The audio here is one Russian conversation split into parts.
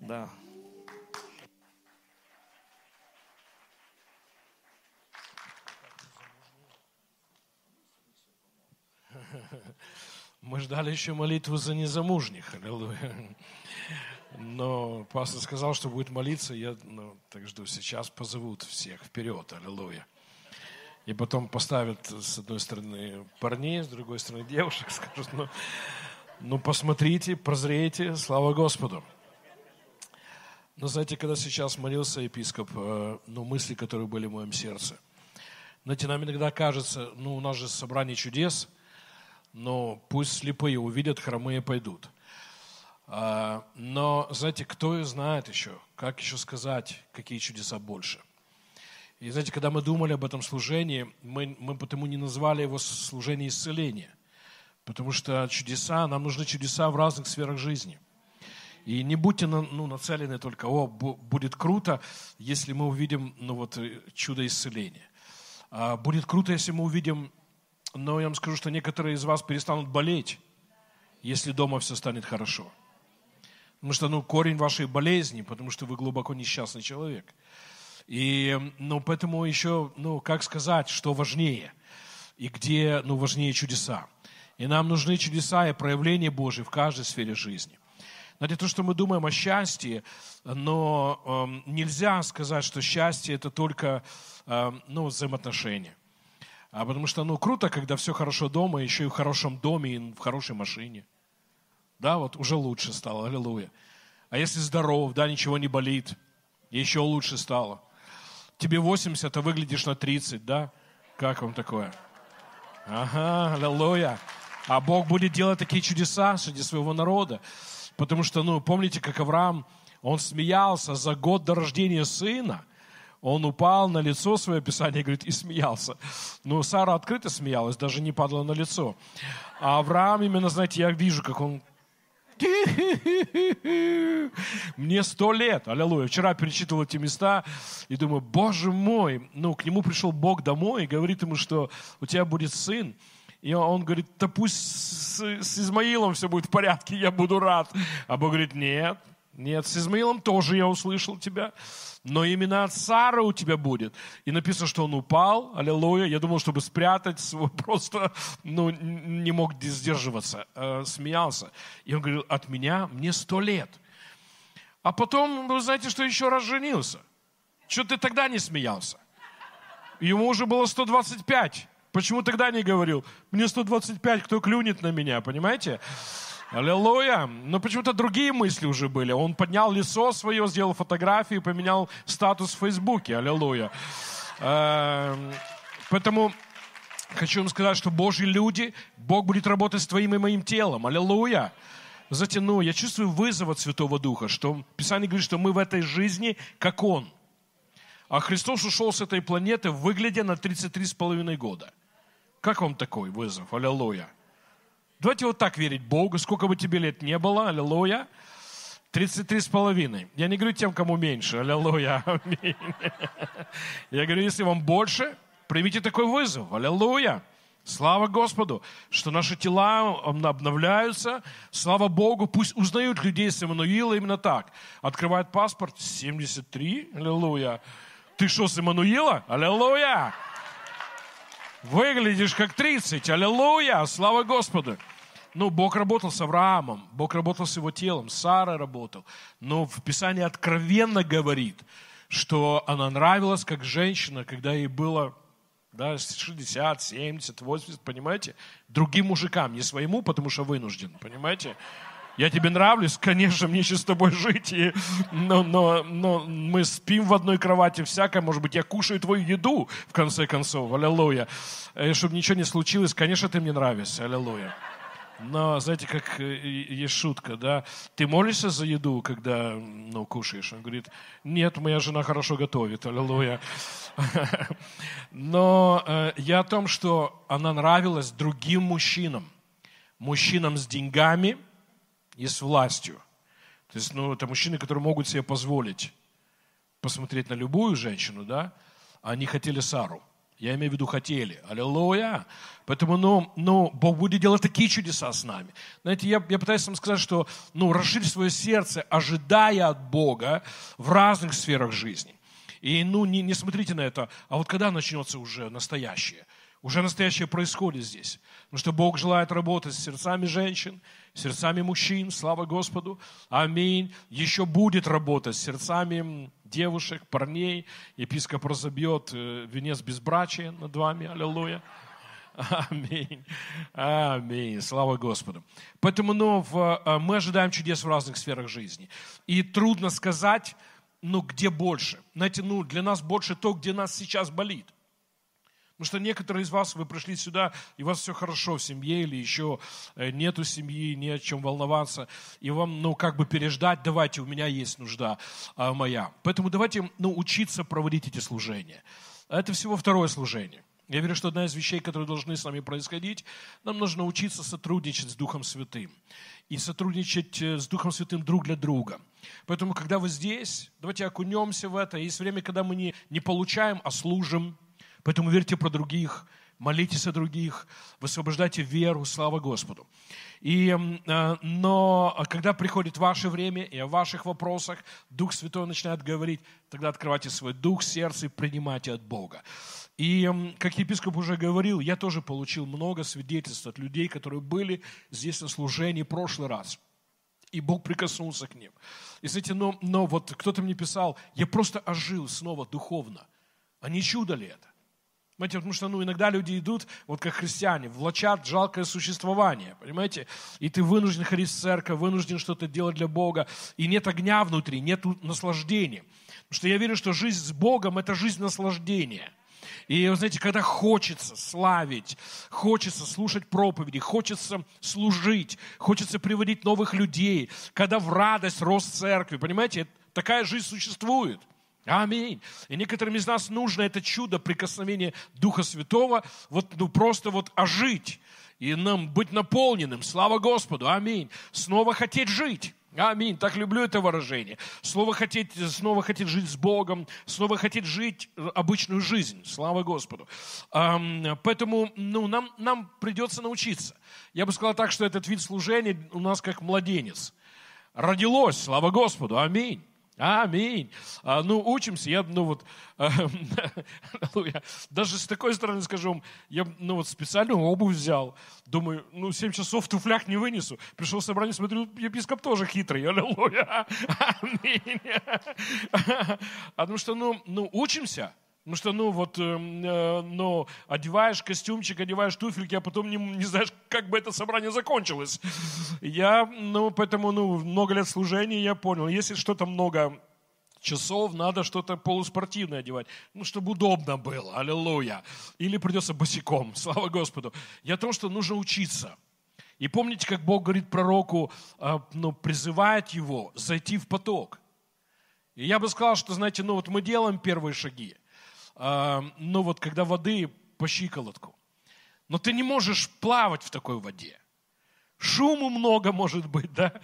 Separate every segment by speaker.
Speaker 1: Да. Мы ждали еще молитву за незамужних. Аллилуйя. Но пастор сказал, что будет молиться. Я ну, так жду. Сейчас позовут всех вперед. Аллилуйя. И потом поставят с одной стороны парней, с другой стороны девушек. Скажут, ну, ну посмотрите, прозрейте. Слава Господу. Но знаете, когда сейчас молился епископ, э, ну, мысли, которые были в моем сердце. Знаете, нам иногда кажется, ну, у нас же собрание чудес – но пусть слепые увидят, хромые пойдут. А, но, знаете, кто знает еще, как еще сказать, какие чудеса больше. И знаете, когда мы думали об этом служении, мы, мы потому не назвали его служение исцеления. Потому что чудеса, нам нужны чудеса в разных сферах жизни. И не будьте ну, нацелены только, о, будет круто, если мы увидим ну, вот, чудо исцеления. А будет круто, если мы увидим но я вам скажу, что некоторые из вас перестанут болеть, если дома все станет хорошо. Потому что, ну, корень вашей болезни, потому что вы глубоко несчастный человек. И, ну, поэтому еще, ну, как сказать, что важнее, и где, ну, важнее чудеса. И нам нужны чудеса и проявления Божьи в каждой сфере жизни. Знаете, то, что мы думаем о счастье, но э, нельзя сказать, что счастье это только э, ну, взаимоотношения. А потому что, ну, круто, когда все хорошо дома, еще и в хорошем доме, и в хорошей машине. Да, вот уже лучше стало, аллилуйя. А если здоров, да, ничего не болит, еще лучше стало. Тебе 80, а выглядишь на 30, да? Как вам такое? Ага, аллилуйя. А Бог будет делать такие чудеса среди своего народа. Потому что, ну, помните, как Авраам, он смеялся за год до рождения сына – он упал на лицо свое, Писание говорит, и смеялся. Но Сара открыто смеялась, даже не падала на лицо. А Авраам именно, знаете, я вижу, как он мне сто лет, аллилуйя. Вчера перечитывал эти места и думаю, боже мой, ну, к нему пришел Бог домой и говорит ему, что у тебя будет сын. И он говорит, да пусть с, с Измаилом все будет в порядке, я буду рад. А Бог говорит, нет, нет, с Измаилом тоже я услышал тебя но именно от Сары у тебя будет. И написано, что он упал, аллилуйя. Я думал, чтобы спрятать, просто ну, не мог сдерживаться, э, смеялся. И он говорил, от меня мне сто лет. А потом, вы знаете, что еще раз женился. Что ты тогда не смеялся? Ему уже было 125. Почему тогда не говорил? Мне 125, кто клюнет на меня, понимаете? Аллилуйя. Но почему-то другие мысли уже были. Он поднял лицо свое, сделал фотографии, поменял статус в Фейсбуке. Аллилуйя. Эм, поэтому хочу вам сказать, что Божьи люди, Бог будет работать с твоим и моим телом. Аллилуйя. Знаете, ну, я чувствую вызов от Святого Духа, что Писание говорит, что мы в этой жизни, как Он. А Христос ушел с этой планеты, выглядя на 33,5 года. Как вам такой вызов? Аллилуйя. Давайте вот так верить Богу, сколько бы тебе лет не было, аллилуйя. 33 с половиной. Я не говорю тем, кому меньше, аллилуйя, аминь. Я говорю, если вам больше, примите такой вызов, аллилуйя. Слава Господу, что наши тела обновляются. Слава Богу, пусть узнают людей с Эммануила именно так. Открывает паспорт 73, аллилуйя. Ты что, с Эммануила? Аллилуйя! Выглядишь как 30, аллилуйя, слава Господу. Ну, Бог работал с Авраамом, Бог работал с его телом, Сара работал. Но в Писании откровенно говорит, что она нравилась как женщина, когда ей было да, 60, 70, 80, понимаете? Другим мужикам, не своему, потому что вынужден, понимаете? Я тебе нравлюсь, конечно, мне еще с тобой жить, и, но, но, но мы спим в одной кровати, всякое, может быть, я кушаю твою еду, в конце концов, аллилуйя. И чтобы ничего не случилось, конечно, ты мне нравишься, аллилуйя. Но, знаете, как э, есть шутка, да? Ты молишься за еду, когда, ну, кушаешь? Он говорит, нет, моя жена хорошо готовит, аллилуйя. Но э, я о том, что она нравилась другим мужчинам. Мужчинам с деньгами и с властью. То есть, ну, это мужчины, которые могут себе позволить посмотреть на любую женщину, да? Они хотели Сару. Я имею в виду хотели. Аллилуйя. Поэтому, ну, ну, Бог будет делать такие чудеса с нами. Знаете, я, я пытаюсь вам сказать, что, ну, расширь свое сердце, ожидая от Бога в разных сферах жизни. И, ну, не, не смотрите на это, а вот когда начнется уже настоящее? Уже настоящее происходит здесь. Потому что Бог желает работать с сердцами женщин, сердцами мужчин, слава Господу. Аминь. Еще будет работать с сердцами девушек, парней. Епископ разобьет э, венец безбрачия над вами. Аллилуйя. Аминь. Аминь. Слава Господу. Поэтому ну, в, э, мы ожидаем чудес в разных сферах жизни. И трудно сказать, ну, где больше. Знаете, ну, для нас больше то, где нас сейчас болит – Потому что некоторые из вас, вы пришли сюда, и у вас все хорошо в семье, или еще э, нету семьи, не о чем волноваться, и вам, ну, как бы переждать, давайте, у меня есть нужда а, моя. Поэтому давайте, ну, учиться проводить эти служения. Это всего второе служение. Я верю, что одна из вещей, которые должны с нами происходить, нам нужно учиться сотрудничать с Духом Святым. И сотрудничать э, с Духом Святым друг для друга. Поэтому, когда вы здесь, давайте окунемся в это. Есть время, когда мы не, не получаем, а служим. Поэтому верьте про других, молитесь о других, высвобождайте веру, слава Господу. И, э, но когда приходит ваше время и о ваших вопросах Дух Святой начинает говорить, тогда открывайте свой дух, сердце и принимайте от Бога. И, как епископ уже говорил, я тоже получил много свидетельств от людей, которые были здесь на служении в прошлый раз. И Бог прикоснулся к ним. И, знаете, но, но вот кто-то мне писал, я просто ожил снова духовно. А не чудо ли это? Понимаете, потому что ну, иногда люди идут, вот как христиане, влачат жалкое существование, понимаете? И ты вынужден ходить в церковь, вынужден что-то делать для Бога, и нет огня внутри, нет наслаждения. Потому что я верю, что жизнь с Богом – это жизнь наслаждения. И, вы знаете, когда хочется славить, хочется слушать проповеди, хочется служить, хочется приводить новых людей, когда в радость рост церкви, понимаете, такая жизнь существует. Аминь. И некоторым из нас нужно это чудо прикосновения Духа Святого, вот ну просто вот ожить и нам быть наполненным. Слава Господу. Аминь. Снова хотеть жить. Аминь. Так люблю это выражение. Снова хотеть, снова хотеть жить с Богом, снова хотеть жить обычную жизнь. Слава Господу. Поэтому ну, нам, нам придется научиться. Я бы сказал так, что этот вид служения у нас как младенец. Родилось, слава Господу. Аминь. Аминь. А, ну, учимся. Я, ну вот, даже с такой стороны скажу, я, ну вот, специальную обувь взял. Думаю, ну, 7 часов в туфлях не вынесу. Пришел в собрание, смотрю, епископ тоже хитрый. Аллилуйя. Аминь. Потому что, ну, ну, учимся. Потому что, ну, вот, э, э, ну, одеваешь костюмчик, одеваешь туфельки, а потом не, не знаешь, как бы это собрание закончилось. Я, ну, поэтому, ну, много лет служения я понял, если что-то много часов, надо что-то полуспортивное одевать, ну, чтобы удобно было, аллилуйя. Или придется босиком, слава Господу. Я о том, что нужно учиться. И помните, как Бог говорит пророку, э, ну, призывает его зайти в поток. И я бы сказал, что, знаете, ну вот мы делаем первые шаги ну вот когда воды по щиколотку. Но ты не можешь плавать в такой воде. Шуму много может быть, да?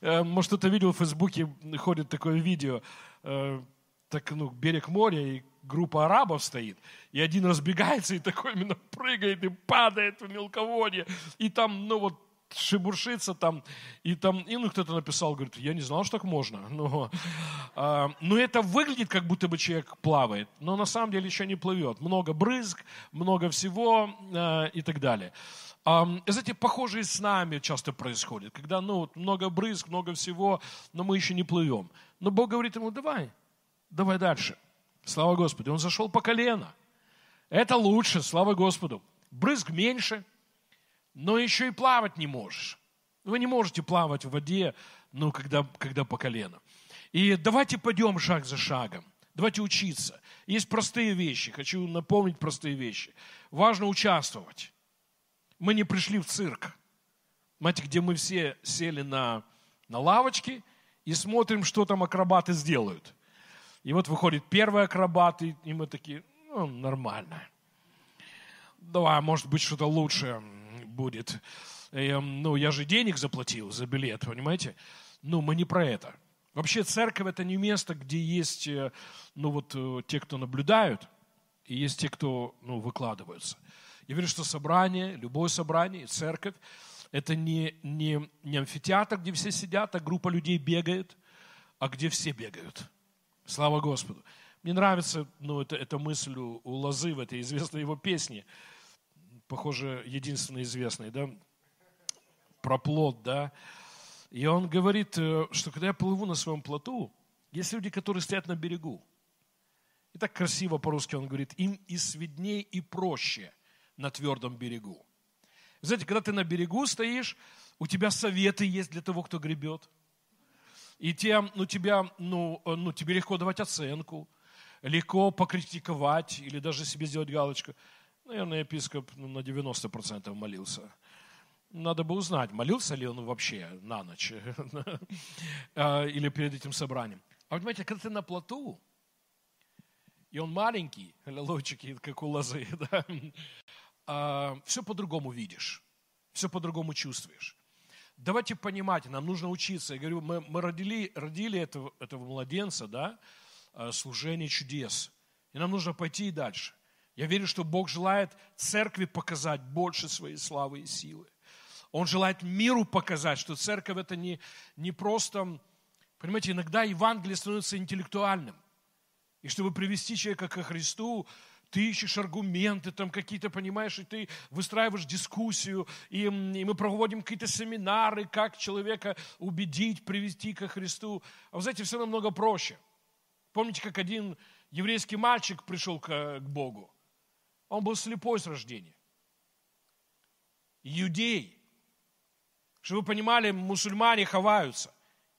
Speaker 1: Э, может, кто-то видел в Фейсбуке, ходит такое видео, э, так, ну, берег моря, и группа арабов стоит, и один разбегается и такой именно прыгает и падает в мелководье, и там, ну, вот шебуршится там, и там, и ну кто-то написал, говорит, я не знал, что так можно. Но, а, но это выглядит, как будто бы человек плавает, но на самом деле еще не плывет. Много брызг, много всего а, и так далее. А, знаете, похожие с нами часто происходит, когда, ну, вот много брызг, много всего, но мы еще не плывем. Но Бог говорит ему, давай, давай дальше. Слава Господу. Он зашел по колено. Это лучше, слава Господу. Брызг меньше – но еще и плавать не можешь. Вы не можете плавать в воде, ну, когда, когда по колено. И давайте пойдем шаг за шагом. Давайте учиться. Есть простые вещи. Хочу напомнить простые вещи. Важно участвовать. Мы не пришли в цирк. Знаете, где мы все сели на, на лавочке и смотрим, что там акробаты сделают. И вот выходит первый акробат, и, мы такие, ну, нормально. Давай, может быть, что-то лучше будет. Эм, ну, я же денег заплатил за билет, понимаете? Ну, мы не про это. Вообще церковь это не место, где есть, э, ну вот, э, те, кто наблюдают, и есть те, кто ну, выкладываются. Я верю, что собрание, любое собрание, церковь, это не, не, не амфитеатр, где все сидят, а группа людей бегает, а где все бегают. Слава Господу. Мне нравится ну, это, эта мысль у, у Лозы в этой известной его песне, похоже, единственной известной, да, про плод, да. И он говорит, э, что когда я плыву на своем плоту, есть люди, которые стоят на берегу. И так красиво по-русски он говорит, им и сведней, и проще на твердом берегу. Знаете, когда ты на берегу стоишь, у тебя советы есть для того, кто гребет. И тем, ну, тебя, ну, э, ну, тебе легко давать оценку, легко покритиковать или даже себе сделать галочку. Наверное, епископ ну, на 90% молился. Надо бы узнать, молился ли он вообще на ночь а, или перед этим собранием. А понимаете, когда ты на плоту, и он маленький, аллилуйчики, как у лозы, да, а, все по-другому видишь, все по-другому чувствуешь. Давайте понимать, нам нужно учиться. Я говорю, мы, мы родили, родили этого, этого младенца, да, а, служение чудес. И нам нужно пойти и дальше. Я верю, что Бог желает церкви показать больше своей славы и силы. Он желает миру показать, что церковь это не, не просто, понимаете, иногда Евангелие становится интеллектуальным. И чтобы привести человека ко Христу, ты ищешь аргументы там какие-то, понимаешь, и ты выстраиваешь дискуссию, и, и мы проводим какие-то семинары, как человека убедить, привести ко Христу. А вы знаете, все намного проще. Помните, как один еврейский мальчик пришел к, к Богу? Он был слепой с рождения. Иудей. Чтобы вы понимали, мусульмане ховаются.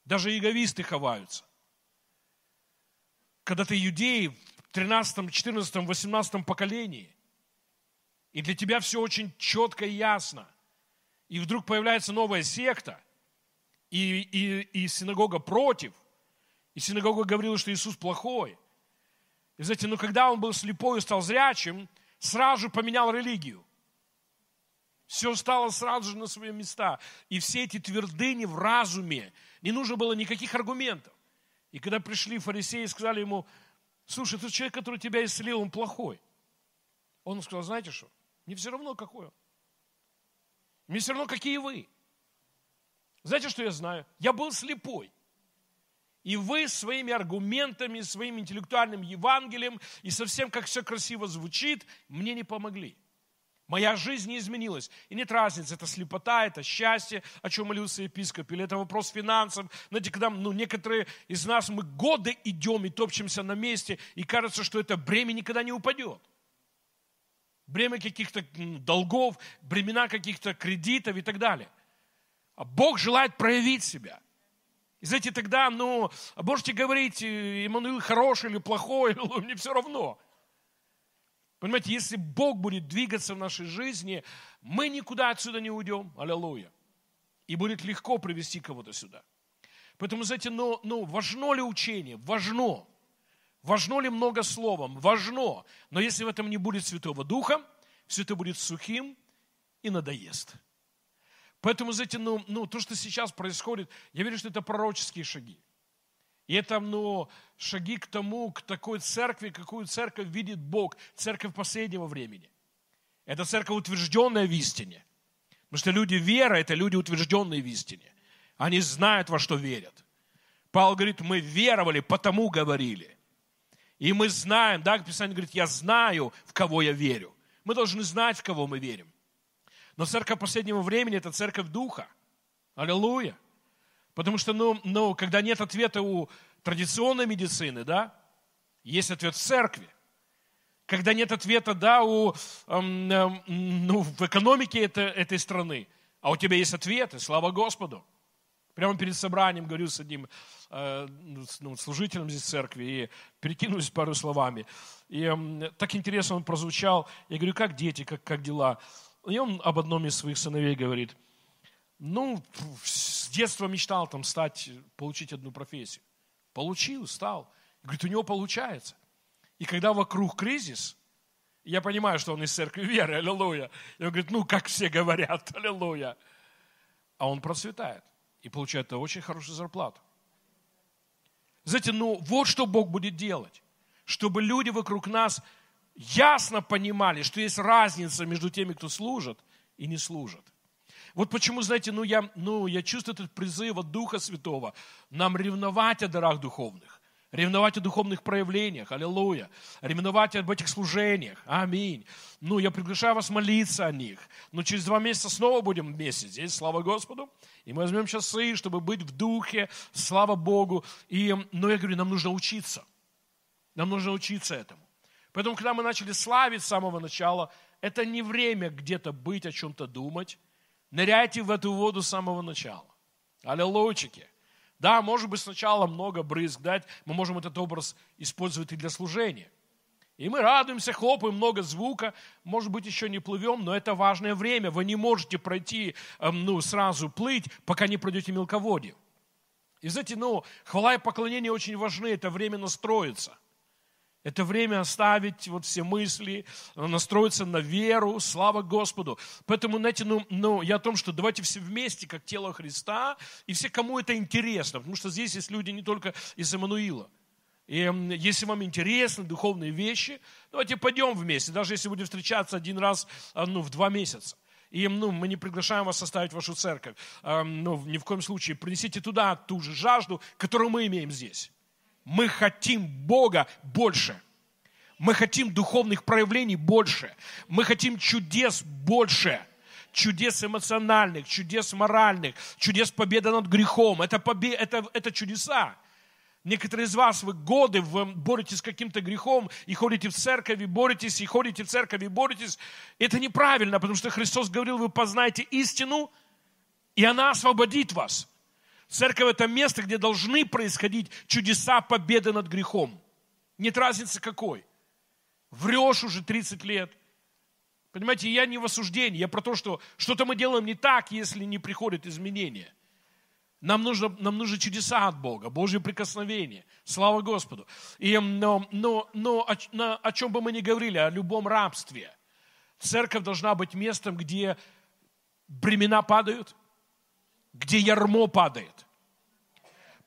Speaker 1: Даже иговисты ховаются. Когда ты иудей в 13, 14, 18 поколении, и для тебя все очень четко и ясно, и вдруг появляется новая секта, и, и, и синагога против, и синагога говорила, что Иисус плохой. И знаете, ну когда он был слепой и стал зрячим, сразу поменял религию. Все стало сразу же на свои места. И все эти твердыни в разуме, не нужно было никаких аргументов. И когда пришли фарисеи и сказали ему, слушай, тот человек, который тебя исцелил, он плохой. Он сказал, знаете что, мне все равно какой он. Мне все равно, какие вы. Знаете, что я знаю? Я был слепой. И вы своими аргументами, своим интеллектуальным Евангелием и совсем как все красиво звучит, мне не помогли. Моя жизнь не изменилась. И нет разницы, это слепота, это счастье, о чем молился епископ, или это вопрос финансов. Знаете, когда ну, некоторые из нас, мы годы идем и топчемся на месте, и кажется, что это бремя никогда не упадет. Бремя каких-то долгов, бремена каких-то кредитов и так далее. А Бог желает проявить себя – и знаете, тогда, ну, можете говорить, Иммануил хороший или плохой, мне все равно. Понимаете, если Бог будет двигаться в нашей жизни, мы никуда отсюда не уйдем. Аллилуйя. И будет легко привести кого-то сюда. Поэтому, знаете, ну, ну, важно ли учение? Важно. Важно ли много словом? Важно. Но если в этом не будет Святого Духа, все это будет сухим и надоест. Поэтому, знаете, ну, ну, то, что сейчас происходит, я верю, что это пророческие шаги. И это, ну, шаги к тому, к такой церкви, какую церковь видит Бог, церковь последнего времени. Это церковь, утвержденная в истине. Потому что люди вера – это люди, утвержденные в истине. Они знают, во что верят. Павел говорит, мы веровали, потому говорили. И мы знаем, да, Писание говорит, я знаю, в кого я верю. Мы должны знать, в кого мы верим. Но церковь последнего времени – это церковь Духа. Аллилуйя. Потому что, ну, ну, когда нет ответа у традиционной медицины, да, есть ответ в церкви. Когда нет ответа, да, у, эм, эм, ну, в экономике это, этой страны, а у тебя есть ответы, слава Господу. Прямо перед собранием говорю с одним э, ну, служителем здесь церкви и перекинулись пару словами. И э, так интересно он прозвучал. Я говорю, как дети, как, как дела? И он об одном из своих сыновей говорит, ну, с детства мечтал там стать, получить одну профессию. Получил, стал. Говорит, у него получается. И когда вокруг кризис, я понимаю, что он из церкви веры, аллилуйя. И он говорит, ну, как все говорят, аллилуйя. А он процветает и получает очень хорошую зарплату. Знаете, ну, вот что Бог будет делать. Чтобы люди вокруг нас ясно понимали, что есть разница между теми, кто служит и не служит. Вот почему, знаете, ну я, ну, я чувствую этот призыв от Духа Святого нам ревновать о дарах духовных, ревновать о духовных проявлениях, аллилуйя, ревновать об этих служениях, аминь. Ну, я приглашаю вас молиться о них. Но через два месяца снова будем вместе здесь, слава Господу. И мы возьмем часы, чтобы быть в духе, слава Богу. И, но я говорю, нам нужно учиться. Нам нужно учиться этому. Поэтому, когда мы начали славить с самого начала, это не время где-то быть, о чем-то думать. Ныряйте в эту воду с самого начала. Аллилуйчики. Да, может быть, сначала много брызг дать, мы можем этот образ использовать и для служения. И мы радуемся, хлопаем, много звука, может быть, еще не плывем, но это важное время. Вы не можете пройти, эм, ну, сразу плыть, пока не пройдете мелководье. И знаете, ну, хвала и поклонение очень важны, это время настроиться. Это время оставить вот все мысли, настроиться на веру, слава Господу. Поэтому, знаете, ну, ну, я о том, что давайте все вместе, как тело Христа, и все, кому это интересно, потому что здесь есть люди не только из Эммануила. И если вам интересны духовные вещи, давайте пойдем вместе, даже если будем встречаться один раз а, ну, в два месяца. И ну, мы не приглашаем вас составить вашу церковь. Ну, ни в коем случае принесите туда ту же жажду, которую мы имеем здесь. Мы хотим Бога больше. Мы хотим духовных проявлений больше. Мы хотим чудес больше. Чудес эмоциональных, чудес моральных, чудес победы над грехом. Это, побе... это, это чудеса. Некоторые из вас, вы годы вы боретесь с каким-то грехом и ходите в церковь, и боретесь, и ходите в церковь, и боретесь. Это неправильно, потому что Христос говорил, вы познаете истину, и она освободит вас. Церковь – это место, где должны происходить чудеса победы над грехом. Нет разницы какой. Врешь уже 30 лет. Понимаете, я не в осуждении, я про то, что что-то мы делаем не так, если не приходят изменения. Нам нужно, нам нужны чудеса от Бога, Божье прикосновение. Слава Господу. И, но но, но о, на, о чем бы мы ни говорили, о любом рабстве, церковь должна быть местом, где бремена падают, где ярмо падает.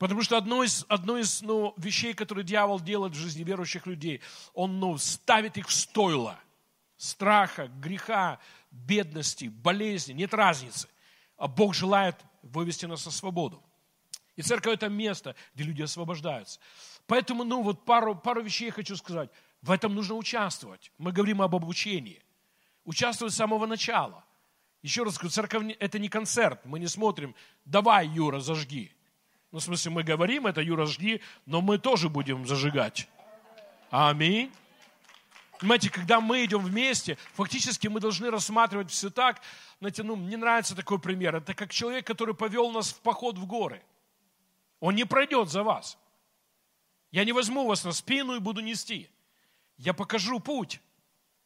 Speaker 1: Потому что одно из, одно из ну, вещей, которые дьявол делает в жизни верующих людей, он ну, ставит их в стойло страха, греха, бедности, болезни, нет разницы. А Бог желает вывести нас на свободу. И церковь – это место, где люди освобождаются. Поэтому, ну, вот пару, пару вещей я хочу сказать. В этом нужно участвовать. Мы говорим об обучении. Участвовать с самого начала – еще раз говорю, церковь это не концерт. Мы не смотрим, давай, Юра, зажги. Ну, в смысле, мы говорим это, Юра, жги, но мы тоже будем зажигать. Аминь. Понимаете, когда мы идем вместе, фактически мы должны рассматривать все так. Знаете, ну, мне нравится такой пример. Это как человек, который повел нас в поход в горы. Он не пройдет за вас. Я не возьму вас на спину и буду нести. Я покажу путь.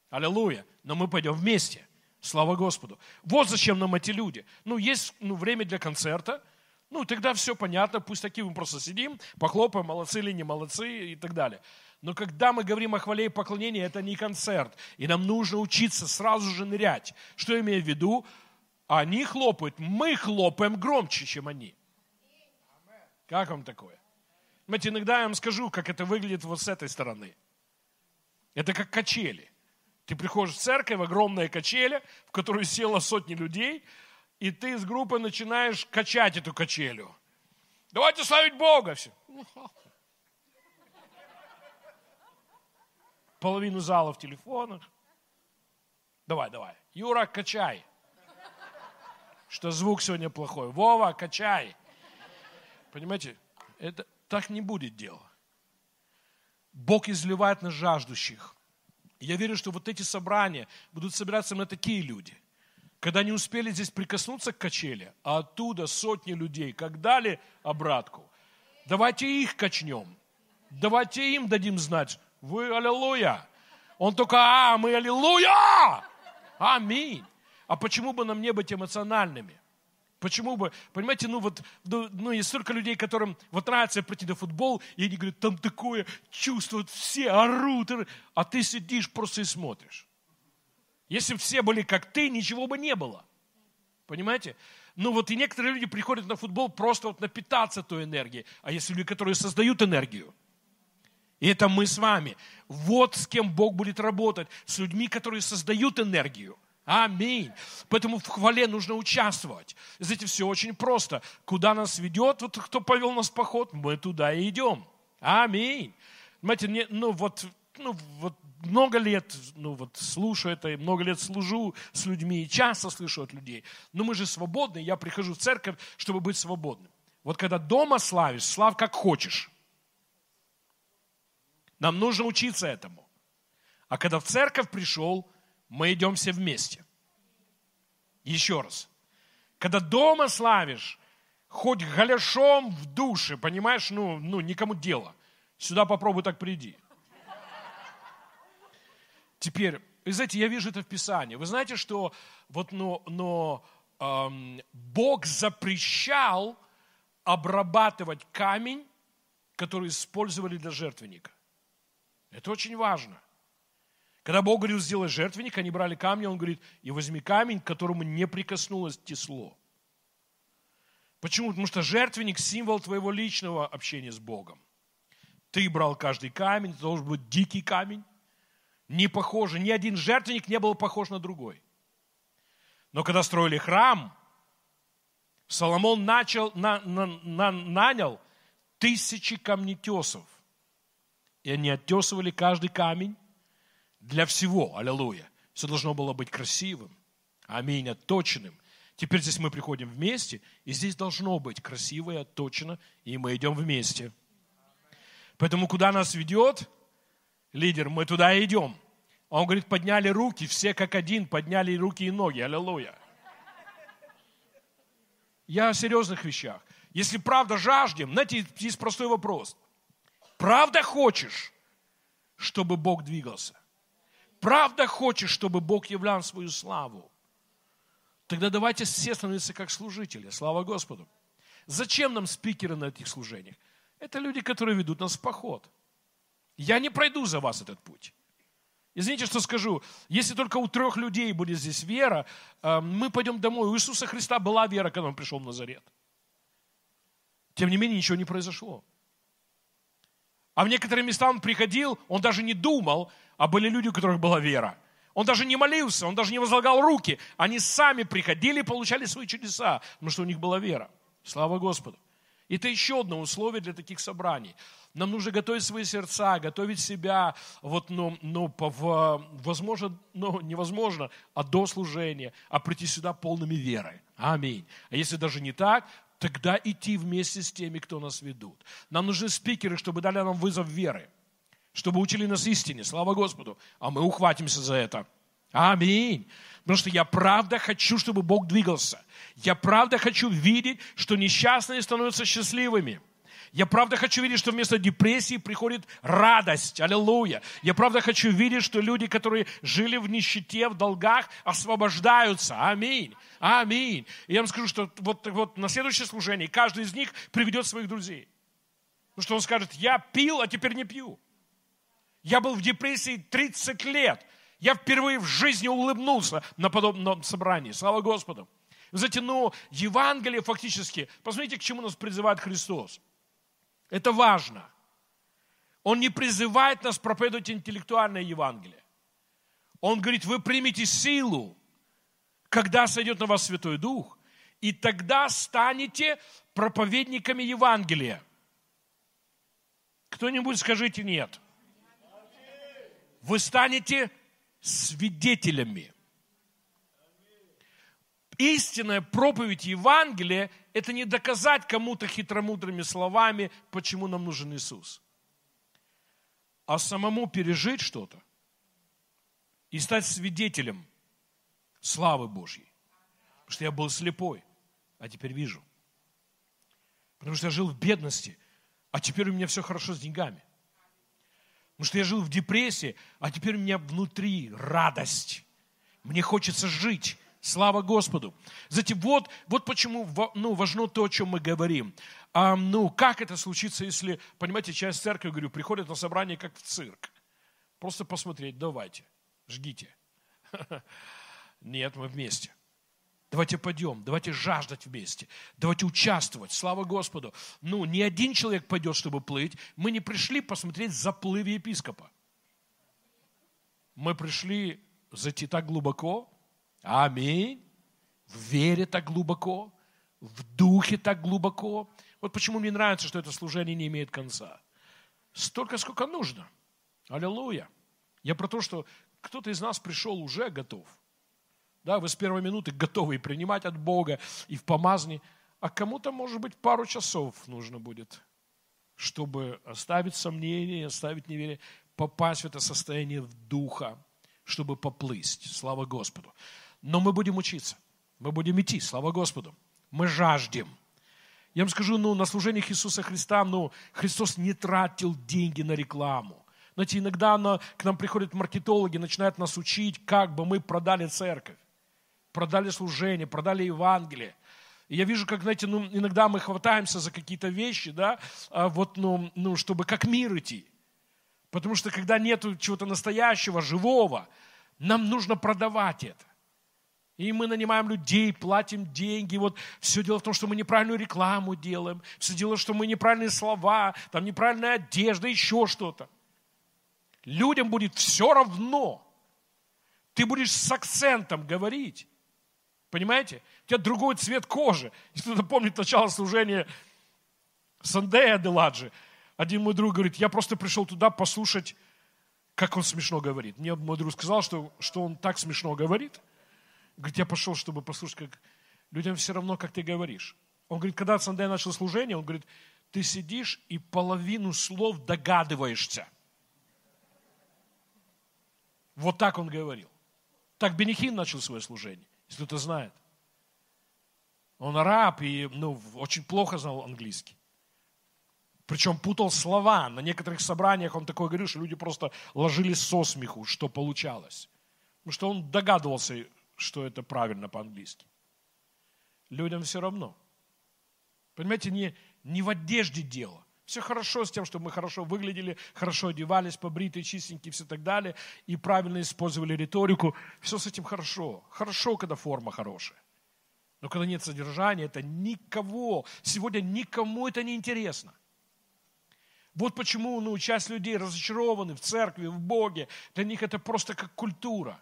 Speaker 1: Аллилуйя. Но мы пойдем вместе. Слава Господу. Вот зачем нам эти люди. Ну, есть ну, время для концерта, ну, тогда все понятно, пусть такие мы просто сидим, похлопаем, молодцы или не молодцы и так далее. Но когда мы говорим о хвале и поклонении, это не концерт. И нам нужно учиться сразу же нырять. Что я имею в виду? Они хлопают, мы хлопаем громче, чем они. Как вам такое? Знаете, иногда я вам скажу, как это выглядит вот с этой стороны. Это как качели. Ты приходишь в церковь, огромная качеля, в которую село сотни людей, и ты с группой начинаешь качать эту качелю. Давайте славить Бога все. Половину зала в телефонах. Давай, давай. Юра, качай. Что звук сегодня плохой. Вова, качай. Понимаете, это так не будет дело. Бог изливает на жаждущих. Я верю, что вот эти собрания будут собираться на такие люди. Когда не успели здесь прикоснуться к качеле, а оттуда сотни людей, как дали обратку, давайте их качнем. Давайте им дадим знать, вы аллилуйя. Он только, а, мы аллилуйя! Аминь. А почему бы нам не быть эмоциональными? Почему бы, понимаете, ну вот, ну, ну есть столько людей, которым вот нравится прийти на футбол, и они говорят, там такое чувство, вот все орут, а ты сидишь просто и смотришь. Если бы все были как ты, ничего бы не было. Понимаете? Ну вот и некоторые люди приходят на футбол просто вот напитаться той энергией. А есть люди, которые создают энергию. И это мы с вами. Вот с кем Бог будет работать. С людьми, которые создают энергию. Аминь. Поэтому в хвале нужно участвовать. Знаете, все очень просто. Куда нас ведет, вот кто повел нас в поход, мы туда и идем. Аминь. Знаете, мне, ну вот, ну вот много лет, ну вот слушаю это, много лет служу с людьми, и часто слышу от людей. Но мы же свободны, я прихожу в церковь, чтобы быть свободным. Вот когда дома славишь, слав как хочешь. Нам нужно учиться этому. А когда в церковь пришел, мы идем все вместе. Еще раз. Когда дома славишь, хоть голяшом в душе, понимаешь, ну, ну никому дело. Сюда попробуй так приди. Теперь, вы знаете, я вижу это в Писании. Вы знаете, что вот, но, но эм, Бог запрещал обрабатывать камень, который использовали для жертвенника. Это очень важно. Когда Бог говорил, сделай жертвенник, они брали камни, Он говорит, и возьми камень, к которому не прикоснулось тесло. Почему? Потому что жертвенник – символ твоего личного общения с Богом. Ты брал каждый камень, это должен быть дикий камень, не похожий, ни один жертвенник не был похож на другой. Но когда строили храм, Соломон начал, на, на, на, нанял тысячи камнетесов. И они оттесывали каждый камень для всего. Аллилуйя. Все должно было быть красивым. Аминь. Отточенным. Теперь здесь мы приходим вместе, и здесь должно быть красиво и отточено, и мы идем вместе. Поэтому куда нас ведет лидер, мы туда идем. Он говорит, подняли руки, все как один, подняли руки и ноги. Аллилуйя. Я о серьезных вещах. Если правда жаждем, знаете, есть простой вопрос. Правда хочешь, чтобы Бог двигался? Правда хочешь, чтобы Бог являл свою славу? Тогда давайте все становиться как служители. Слава Господу. Зачем нам спикеры на этих служениях? Это люди, которые ведут нас в поход. Я не пройду за вас этот путь. Извините, что скажу. Если только у трех людей будет здесь вера, э, мы пойдем домой. У Иисуса Христа была вера, когда Он пришел в Назарет. Тем не менее, ничего не произошло. А в некоторые места Он приходил, Он даже не думал, а были люди, у которых была вера. Он даже не молился, он даже не возлагал руки. Они сами приходили и получали свои чудеса, потому что у них была вера. Слава Господу. Это еще одно условие для таких собраний. Нам нужно готовить свои сердца, готовить себя, вот, ну, ну, по, возможно, ну, невозможно, а до служения, а прийти сюда полными верой. Аминь. А если даже не так, тогда идти вместе с теми, кто нас ведут. Нам нужны спикеры, чтобы дали нам вызов веры, чтобы учили нас истине. Слава Господу. А мы ухватимся за это. Аминь. Потому что я правда хочу, чтобы Бог двигался. Я правда хочу видеть, что несчастные становятся счастливыми. Я правда хочу видеть, что вместо депрессии приходит радость. Аллилуйя. Я правда хочу видеть, что люди, которые жили в нищете, в долгах, освобождаются. Аминь. Аминь. И я вам скажу, что вот, вот на следующее служение каждый из них приведет своих друзей. Потому что он скажет, я пил, а теперь не пью. Я был в депрессии 30 лет. Я впервые в жизни улыбнулся на подобном собрании. Слава Господу. Вы знаете, ну, Евангелие фактически, посмотрите, к чему нас призывает Христос. Это важно. Он не призывает нас проповедовать интеллектуальное Евангелие. Он говорит, вы примете силу, когда сойдет на вас Святой Дух, и тогда станете проповедниками Евангелия. Кто-нибудь скажите нет. Вы станете свидетелями. Истинная проповедь Евангелия – это не доказать кому-то хитромудрыми словами, почему нам нужен Иисус, а самому пережить что-то и стать свидетелем славы Божьей. Потому что я был слепой, а теперь вижу. Потому что я жил в бедности, а теперь у меня все хорошо с деньгами. Потому что я жил в депрессии, а теперь у меня внутри радость. Мне хочется жить. Слава Господу. Затем вот, вот почему ну, важно то, о чем мы говорим. А, ну, как это случится, если, понимаете, часть церкви, говорю, приходит на собрание как в цирк. Просто посмотреть, давайте, жгите. Нет, мы вместе. Давайте пойдем, давайте жаждать вместе, давайте участвовать. Слава Господу. Ну, не один человек пойдет, чтобы плыть. Мы не пришли посмотреть заплыв епископа. Мы пришли зайти так глубоко. Аминь. В вере так глубоко. В духе так глубоко. Вот почему мне нравится, что это служение не имеет конца. Столько, сколько нужно. Аллилуйя. Я про то, что кто-то из нас пришел уже готов. Да, вы с первой минуты готовы принимать от Бога, и в помазании. А кому-то, может быть, пару часов нужно будет, чтобы оставить сомнения, оставить неверие, попасть в это состояние духа, чтобы поплыть. Слава Господу. Но мы будем учиться. Мы будем идти. Слава Господу. Мы жаждем. Я вам скажу, ну, на служениях Иисуса Христа, ну, Христос не тратил деньги на рекламу. Знаете, иногда она, к нам приходят маркетологи, начинают нас учить, как бы мы продали церковь продали служение, продали Евангелие. И я вижу, как, знаете, ну, иногда мы хватаемся за какие-то вещи, да, а вот, ну, ну, чтобы как мир идти. Потому что когда нет чего-то настоящего, живого, нам нужно продавать это. И мы нанимаем людей, платим деньги. Вот все дело в том, что мы неправильную рекламу делаем. Все дело, что мы неправильные слова, там неправильная одежда, еще что-то. Людям будет все равно. Ты будешь с акцентом говорить. Понимаете? У тебя другой цвет кожи. Если кто-то помнит начало служения Сандея Деладжи, один мой друг говорит, я просто пришел туда послушать, как он смешно говорит. Мне мой друг сказал, что, что он так смешно говорит. Говорит, я пошел, чтобы послушать, как людям все равно, как ты говоришь. Он говорит, когда Сандей начал служение, он говорит, ты сидишь и половину слов догадываешься. Вот так он говорил. Так Бенихин начал свое служение если кто-то знает. Он араб и ну, очень плохо знал английский. Причем путал слова. На некоторых собраниях он такое говорил, что люди просто ложились со смеху, что получалось. Потому что он догадывался, что это правильно по-английски. Людям все равно. Понимаете, не, не в одежде дело. Все хорошо с тем, чтобы мы хорошо выглядели, хорошо одевались, побритые, чистенькие, все так далее, и правильно использовали риторику. Все с этим хорошо. Хорошо, когда форма хорошая. Но когда нет содержания, это никого, сегодня никому это не интересно. Вот почему ну, часть людей разочарованы в церкви, в Боге. Для них это просто как культура.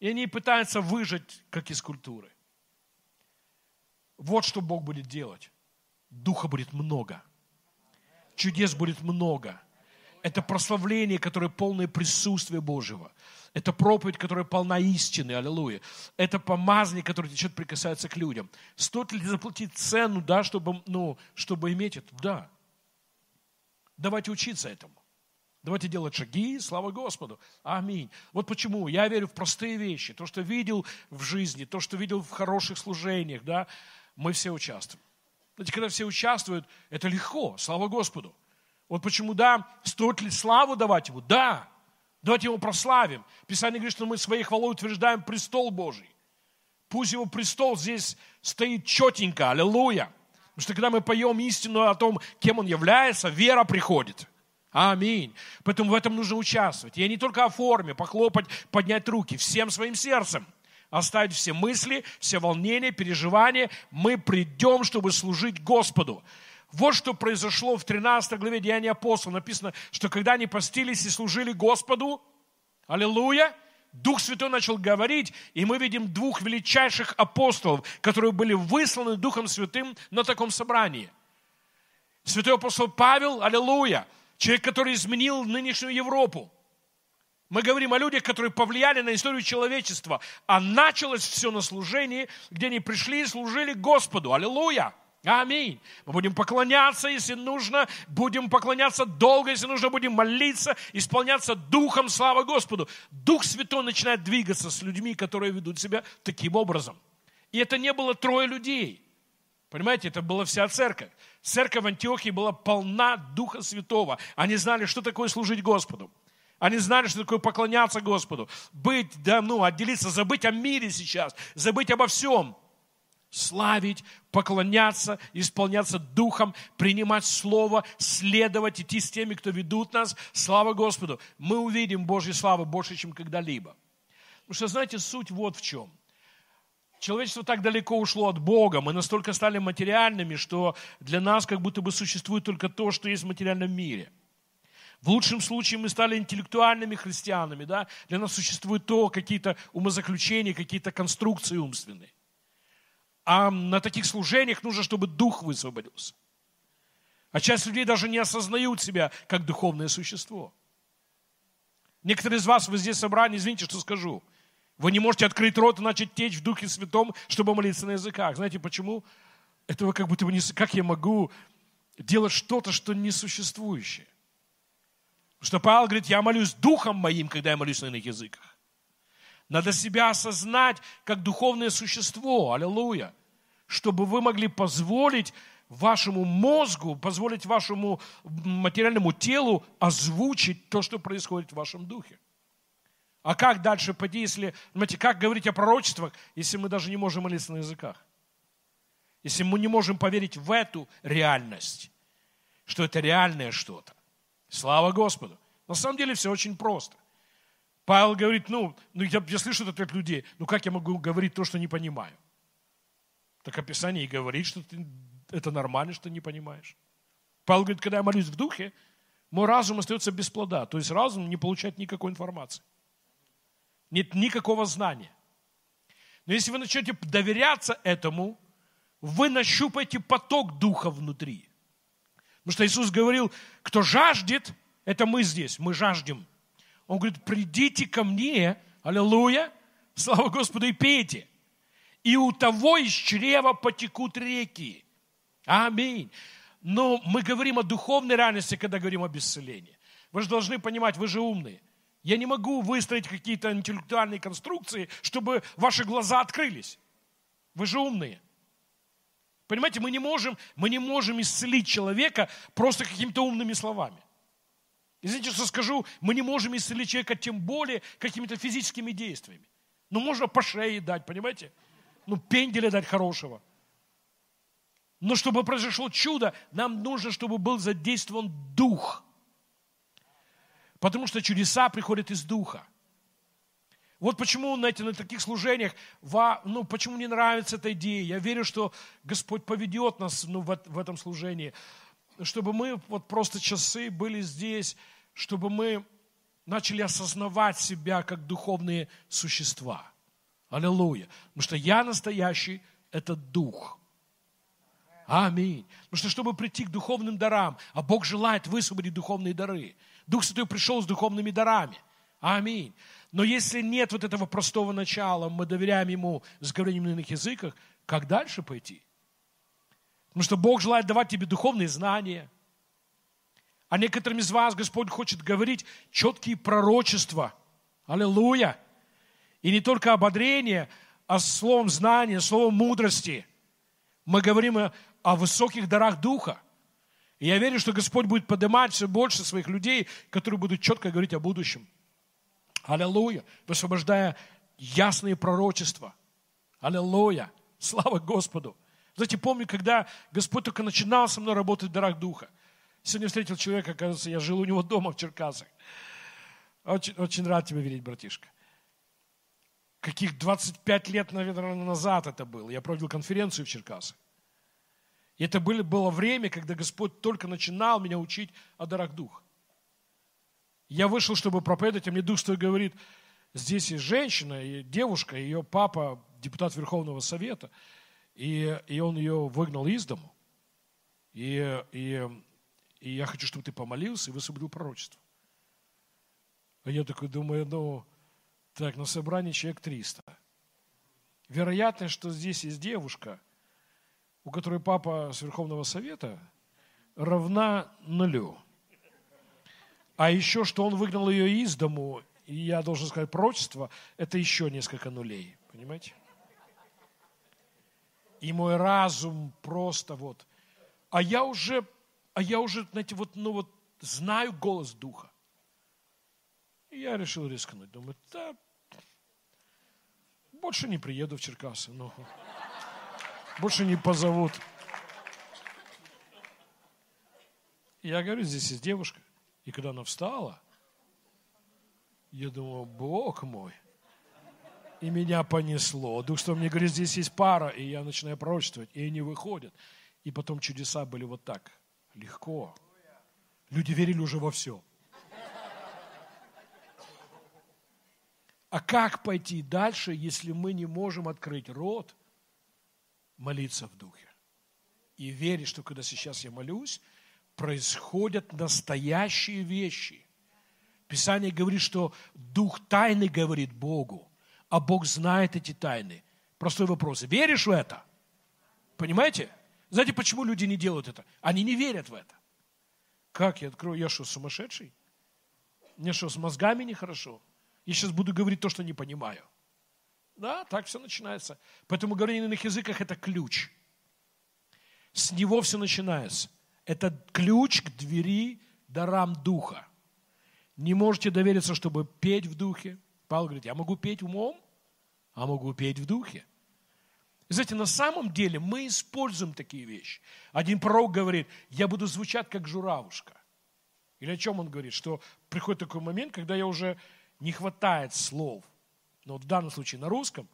Speaker 1: И они пытаются выжить, как из культуры. Вот что Бог будет делать. Духа будет много. Чудес будет много. Это прославление, которое полное присутствия Божьего. Это проповедь, которая полна истины, аллилуйя. Это помазание, которое течет, прикасается к людям. Стоит ли заплатить цену, да, чтобы, ну, чтобы иметь это? Да. Давайте учиться этому. Давайте делать шаги, слава Господу. Аминь. Вот почему я верю в простые вещи. То, что видел в жизни, то, что видел в хороших служениях, да, мы все участвуем. Знаете, когда все участвуют, это легко, слава Господу. Вот почему, да, стоит ли славу давать Ему? Да, давайте Его прославим. Писание говорит, что мы своей хвалой утверждаем престол Божий. Пусть Его престол здесь стоит четенько, аллилуйя. Потому что когда мы поем истину о том, кем Он является, вера приходит. Аминь. Поэтому в этом нужно участвовать. Я не только о форме, похлопать, поднять руки, всем своим сердцем – оставить все мысли, все волнения, переживания. Мы придем, чтобы служить Господу. Вот что произошло в 13 главе Деяния апостола. Написано, что когда они постились и служили Господу, аллилуйя, Дух Святой начал говорить, и мы видим двух величайших апостолов, которые были высланы Духом Святым на таком собрании. Святой апостол Павел, аллилуйя, человек, который изменил нынешнюю Европу. Мы говорим о людях, которые повлияли на историю человечества. А началось все на служении, где они пришли и служили Господу. Аллилуйя! Аминь. Мы будем поклоняться, если нужно, будем поклоняться долго, если нужно, будем молиться, исполняться Духом, слава Господу. Дух Святой начинает двигаться с людьми, которые ведут себя таким образом. И это не было трое людей. Понимаете, это была вся церковь. Церковь в Антиохии была полна Духа Святого. Они знали, что такое служить Господу. Они знали, что такое поклоняться Господу. Быть, да, ну, отделиться, забыть о мире сейчас, забыть обо всем. Славить, поклоняться, исполняться Духом, принимать Слово, следовать, идти с теми, кто ведут нас. Слава Господу. Мы увидим Божью славу больше, чем когда-либо. Потому что, знаете, суть вот в чем. Человечество так далеко ушло от Бога, мы настолько стали материальными, что для нас как будто бы существует только то, что есть в материальном мире. В лучшем случае мы стали интеллектуальными христианами, да? Для нас существует то, какие-то умозаключения, какие-то конструкции умственные. А на таких служениях нужно, чтобы дух высвободился. А часть людей даже не осознают себя как духовное существо. Некоторые из вас, вы здесь собраны, извините, что скажу. Вы не можете открыть рот и начать течь в Духе Святом, чтобы молиться на языках. Знаете почему? Этого как будто бы не... Как я могу делать что-то, что несуществующее? Что Павел говорит, я молюсь Духом моим, когда я молюсь на иных языках. Надо себя осознать как духовное существо. Аллилуйя. Чтобы вы могли позволить вашему мозгу, позволить вашему материальному телу озвучить то, что происходит в вашем духе. А как дальше пойти, если, знаете, как говорить о пророчествах, если мы даже не можем молиться на языках? Если мы не можем поверить в эту реальность, что это реальное что-то. Слава Господу. На самом деле все очень просто. Павел говорит, ну, ну я, я слышу это от людей, ну как я могу говорить то, что не понимаю? Так описание и говорит, что ты это нормально, что не понимаешь. Павел говорит, когда я молюсь в духе, мой разум остается без плода. То есть разум не получает никакой информации. Нет никакого знания. Но если вы начнете доверяться этому, вы нащупаете поток духа внутри. Потому что Иисус говорил, кто жаждет, это мы здесь, мы жаждем. Он говорит, придите ко мне, аллилуйя, слава Господу, и пейте. И у того из чрева потекут реки. Аминь. Но мы говорим о духовной реальности, когда говорим об исцелении. Вы же должны понимать, вы же умные. Я не могу выстроить какие-то интеллектуальные конструкции, чтобы ваши глаза открылись. Вы же умные. Понимаете, мы не можем, мы не можем исцелить человека просто какими-то умными словами. Извините, что скажу, мы не можем исцелить человека тем более какими-то физическими действиями. Ну, можно по шее дать, понимаете? Ну, пенделя дать хорошего. Но чтобы произошло чудо, нам нужно, чтобы был задействован Дух. Потому что чудеса приходят из Духа. Вот почему, знаете, на таких служениях, ну, почему мне нравится эта идея. Я верю, что Господь поведет нас ну, в, в этом служении, чтобы мы вот просто часы были здесь, чтобы мы начали осознавать себя как духовные существа. Аллилуйя. Потому что я настоящий – это Дух. Аминь. Потому что, чтобы прийти к духовным дарам, а Бог желает высвободить духовные дары. Дух Святой пришел с духовными дарами. Аминь. Но если нет вот этого простого начала, мы доверяем Ему с говорением на иных языках, как дальше пойти? Потому что Бог желает давать тебе духовные знания. А некоторым из вас Господь хочет говорить четкие пророчества. Аллилуйя. И не только ободрение, а словом знания, словом мудрости. Мы говорим о, о высоких дарах Духа. И я верю, что Господь будет поднимать все больше своих людей, которые будут четко говорить о будущем. Аллилуйя. Высвобождая ясные пророчества. Аллилуйя. Слава Господу. Знаете, помню, когда Господь только начинал со мной работать в дарах Духа. Сегодня встретил человека, кажется, я жил у него дома в Черкасах. Очень, очень рад тебя видеть, братишка каких 25 лет, наверное, назад это было. Я проводил конференцию в Черкасах. И это было, было время, когда Господь только начинал меня учить о дарах Духа. Я вышел, чтобы проповедовать, а мне Дух Святой говорит, здесь есть женщина, и девушка, ее папа депутат Верховного Совета, и, и он ее выгнал из дому. И, и, и я хочу, чтобы ты помолился и высвободил пророчество. А я такой думаю, ну, так, на собрании человек 300. Вероятно, что здесь есть девушка, у которой папа с Верховного Совета, равна нулю. А еще, что он выгнал ее из дому, и я должен сказать, пророчество, это еще несколько нулей. Понимаете? И мой разум просто вот. А я уже, а я уже, знаете, вот, ну вот знаю голос Духа. И я решил рискнуть. Думаю, да, больше не приеду в Черкасы. Ну, больше не позовут. Я говорю, здесь есть девушка. И когда она встала, я думал, Бог мой. И меня понесло. Дух что мне говорит, здесь есть пара, и я начинаю пророчествовать, и они выходят. И потом чудеса были вот так. Легко. Люди верили уже во все. А как пойти дальше, если мы не можем открыть рот, молиться в духе? И верить, что когда сейчас я молюсь, происходят настоящие вещи. Писание говорит, что дух тайны говорит Богу, а Бог знает эти тайны. Простой вопрос. Веришь в это? Понимаете? Знаете, почему люди не делают это? Они не верят в это. Как я открою? Я что, сумасшедший? Мне что, с мозгами нехорошо? Я сейчас буду говорить то, что не понимаю. Да, так все начинается. Поэтому говорение на иных языках – это ключ. С него все начинается. Это ключ к двери дарам Духа. Не можете довериться, чтобы петь в Духе. Павел говорит, я могу петь умом, а могу петь в Духе. Знаете, на самом деле мы используем такие вещи. Один пророк говорит, я буду звучать как журавушка. Или о чем он говорит? Что приходит такой момент, когда я уже не хватает слов. Но вот в данном случае на русском.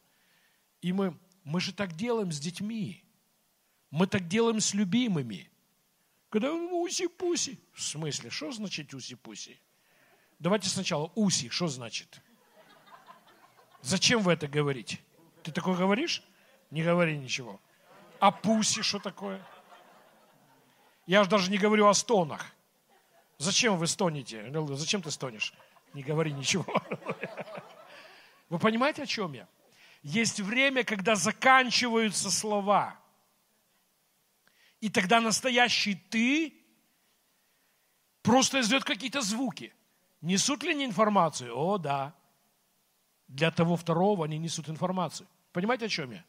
Speaker 1: И мы, мы же так делаем с детьми. Мы так делаем с любимыми. Когда уси-пуси. В смысле, что значит уси-пуси? Давайте сначала уси, что значит? Зачем вы это говорите? Ты такое говоришь? Не говори ничего. А пуси что такое? Я же даже не говорю о стонах. Зачем вы стонете? Зачем ты стонешь? Не говори ничего. Вы понимаете, о чем я? Есть время, когда заканчиваются слова. И тогда настоящий ты просто издает какие-то звуки. Несут ли они информацию? О, да. Для того второго они несут информацию. Понимаете, о чем я?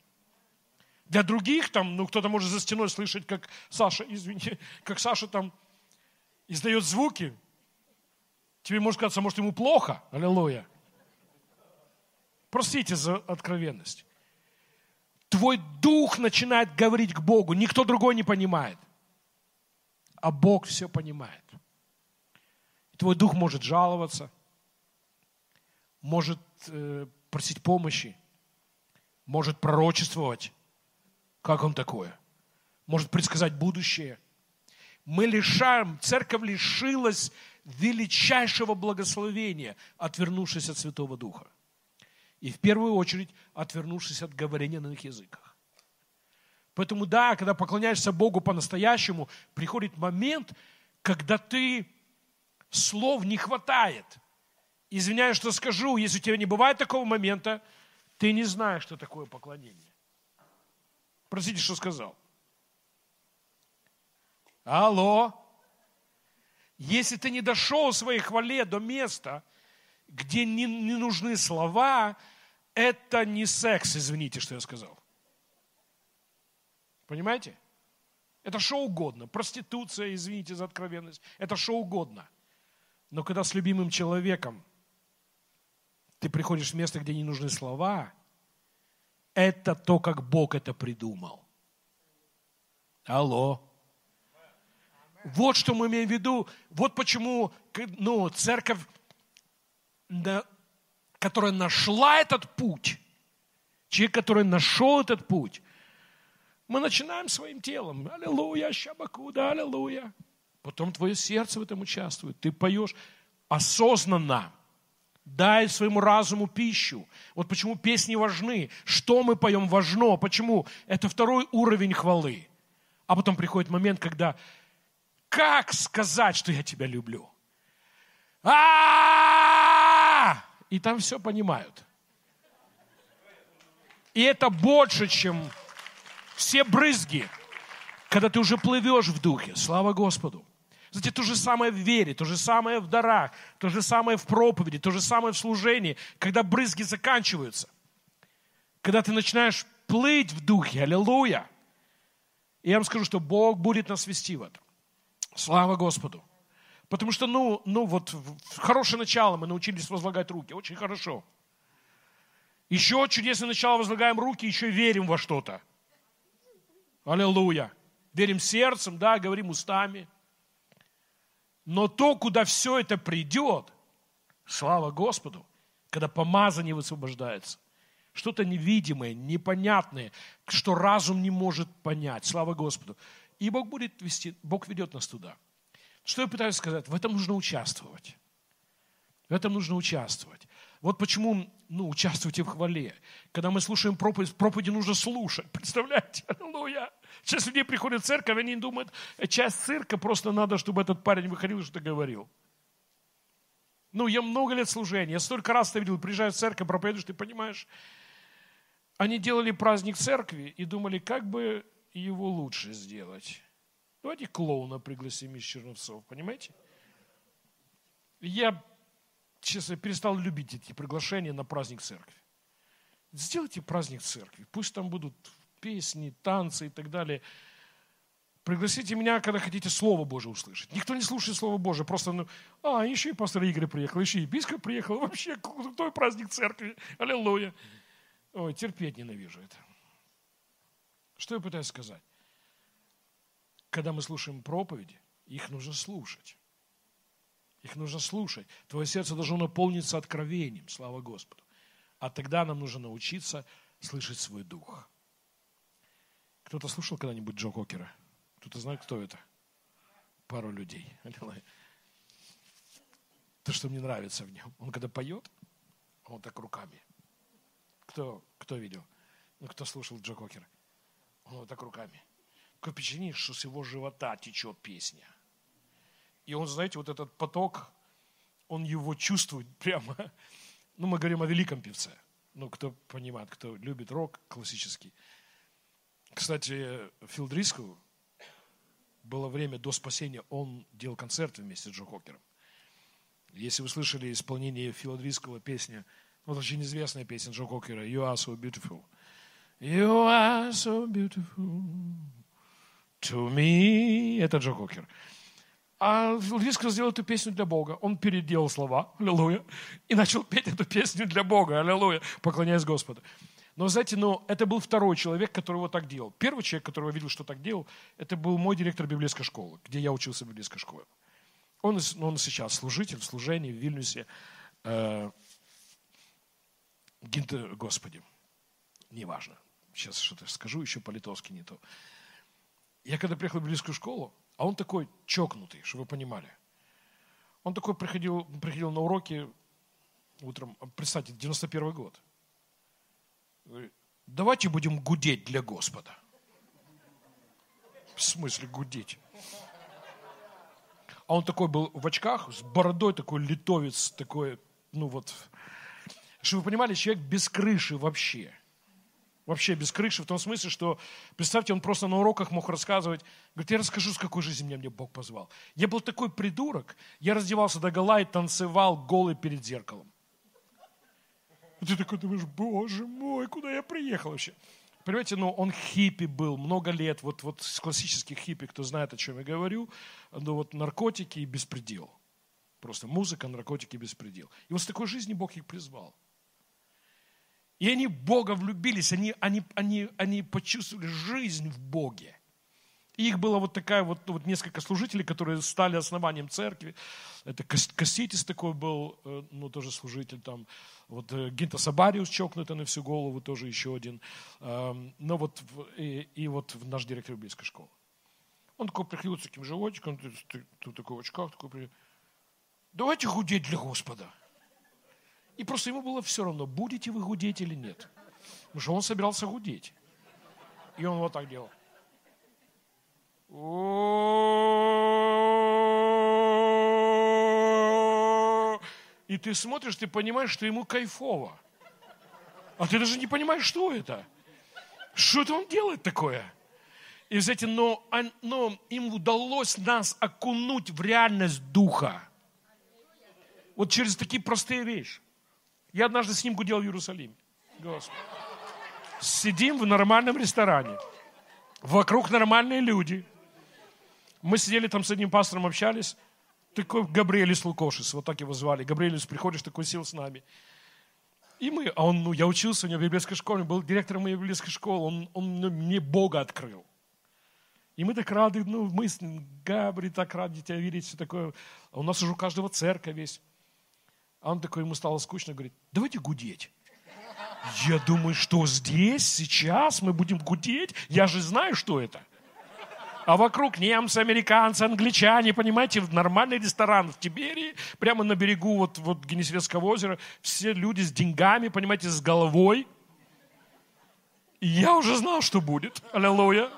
Speaker 1: Для других там, ну, кто-то может за стеной слышать, как Саша, извините, как Саша там издает звуки. Тебе может казаться, может, ему плохо. Аллилуйя. Простите за откровенность. Твой дух начинает говорить к Богу. Никто другой не понимает. А Бог все понимает. Твой дух может жаловаться, может э, просить помощи, может пророчествовать, как он такое? Может предсказать будущее. Мы лишаем, церковь лишилась величайшего благословения, отвернувшись от Святого Духа. И в первую очередь, отвернувшись от говорения на их языках. Поэтому да, когда поклоняешься Богу по-настоящему, приходит момент, когда ты слов не хватает. Извиняюсь, что скажу, если у тебя не бывает такого момента, ты не знаешь, что такое поклонение. Простите, что сказал. Алло. Если ты не дошел в своей хвале до места, где не, не нужны слова, это не секс, извините, что я сказал. Понимаете? Это что угодно. Проституция, извините за откровенность. Это что угодно. Но когда с любимым человеком ты приходишь в место, где не нужны слова, это то, как Бог это придумал. Алло. Вот что мы имеем в виду. Вот почему ну, церковь, которая нашла этот путь, человек, который нашел этот путь, мы начинаем своим телом. Аллилуйя, щабакуда, аллилуйя. Потом твое сердце в этом участвует. Ты поешь осознанно. Дай своему разуму пищу. Вот почему песни важны. Что мы поем важно. Почему? Это второй уровень хвалы. А потом приходит момент, когда как сказать, что я тебя люблю? а И там все понимают. И это больше, чем все брызги, когда ты уже плывешь в духе. Слава Господу. Знаете, то же самое в вере, то же самое в дарах, то же самое в проповеди, то же самое в служении, когда брызги заканчиваются. Когда ты начинаешь плыть в духе, аллилуйя. И я вам скажу, что Бог будет нас вести в этом. Слава Господу. Потому что, ну, ну вот, хорошее начало мы научились возлагать руки. Очень хорошо. Еще чудесное начало возлагаем руки, еще верим во что-то. Аллилуйя. Верим сердцем, да, говорим устами – но то, куда все это придет, слава Господу, когда помазание высвобождается, что-то невидимое, непонятное, что разум не может понять. Слава Господу. И Бог будет вести, Бог ведет нас туда. Что я пытаюсь сказать? В этом нужно участвовать. В этом нужно участвовать. Вот почему, ну, участвуйте в хвале. Когда мы слушаем проповедь, проповеди нужно слушать. Представляете? Аллилуйя. Сейчас люди приходят в церковь, они думают, «Э, часть цирка, просто надо, чтобы этот парень выходил и что-то говорил. Ну, я много лет служения, я столько раз это видел, приезжаю в церковь, проповедуешь, ты понимаешь. Они делали праздник церкви и думали, как бы его лучше сделать. Давайте клоуна пригласим из Черновцов, понимаете? Я, честно, перестал любить эти приглашения на праздник церкви. Сделайте праздник церкви, пусть там будут песни, танцы и так далее. Пригласите меня, когда хотите Слово Божие услышать. Никто не слушает Слово Божие, просто, ну, а, еще и пастор Игорь приехал, еще и епископ приехал. Вообще, крутой праздник церкви. Аллилуйя. Ой, терпеть ненавижу это. Что я пытаюсь сказать? Когда мы слушаем проповеди, их нужно слушать. Их нужно слушать. Твое сердце должно наполниться откровением, слава Господу. А тогда нам нужно научиться слышать свой дух. Кто-то слушал когда-нибудь Джо Кокера? Кто-то знает, кто это? Пару людей. То, что мне нравится в нем. Он когда поет, он так руками. Кто, кто видел? Ну, кто слушал Джо Кокера? Он вот так руками. Такое впечатление, что с его живота течет песня. И он, знаете, вот этот поток, он его чувствует прямо. Ну, мы говорим о великом певце. Ну, кто понимает, кто любит рок классический. Кстати, Фил Дрискл, было время до спасения, он делал концерты вместе с Джо Хокером. Если вы слышали исполнение Фила Дрискла песни, вот очень известная песня Джо Хокера «You are so beautiful». You are so beautiful to me. Это Джо Хокер. А Лискал сделал эту песню для Бога. Он переделал слова, аллилуйя, и начал петь эту песню для Бога, аллилуйя, поклоняясь Господу. Но, знаете, ну, это был второй человек, который вот так делал. Первый человек, которого я видел, что так делал, это был мой директор библейской школы, где я учился в библейской школе. Он, ну, он сейчас служитель в служении в Вильнюсе. Э, Гинте, Господи, неважно. Сейчас что-то скажу, еще по-литовски не то. Я когда приехал в библейскую школу, а он такой чокнутый, чтобы вы понимали. Он такой приходил, приходил на уроки утром, представьте, 91 год. Давайте будем гудеть для Господа. В смысле гудеть? А он такой был в очках, с бородой, такой литовец, такой, ну вот. Чтобы вы понимали, человек без крыши вообще. Вообще без крыши, в том смысле, что, представьте, он просто на уроках мог рассказывать, говорит, я расскажу, с какой жизни меня, мне Бог позвал. Я был такой придурок, я раздевался до гола и танцевал голый перед зеркалом. И ты такой думаешь, боже мой, куда я приехал вообще? Понимаете, ну, он хиппи был много лет, вот, вот с классических хиппи, кто знает, о чем я говорю, ну, вот наркотики и беспредел. Просто музыка, наркотики беспредел. И вот с такой жизни Бог их призвал. И они в Бога влюбились, они, они, они, они почувствовали жизнь в Боге. И их было вот такая вот, вот несколько служителей, которые стали основанием церкви. Это Касситис такой был, э, ну, тоже служитель там. Вот э, Гинта Сабариус чокнутый на всю голову, тоже еще один. Эм, но вот, и, и вот наш директор библейской школы. Он такой приходил с таким животиком, тут такой в очках, такой, давайте гудеть для Господа. И просто ему было все равно, будете вы гудеть или нет. Потому что он собирался гудеть. И он вот так делал. И ты смотришь, ты понимаешь, что ему кайфово. А ты даже не понимаешь, что это. Что это он делает такое? И, знаете, но, но им удалось нас окунуть в реальность духа. Вот через такие простые вещи. Я однажды с ним гудел в Иерусалиме. Господи. Сидим в нормальном ресторане. Вокруг нормальные люди. Мы сидели там с одним пастором, общались. Такой Габриэлис Лукошис, вот так его звали. Габриэлис, приходишь, такой сел с нами. И мы, а он, ну, я учился у него в библейской школе, был директором моей библейской школы, он, он ну, мне Бога открыл. И мы так рады, ну, мы с Габри, так рады тебя видеть, все такое. А у нас уже у каждого церковь есть. А он такой, ему стало скучно, говорит, давайте гудеть. Я думаю, что здесь, сейчас мы будем гудеть? Я же знаю, что это. А вокруг немцы, американцы, англичане, понимаете, нормальный ресторан в Тиберии, прямо на берегу вот, вот Генесветского озера, все люди с деньгами, понимаете, с головой. И я уже знал, что будет. Аллилуйя.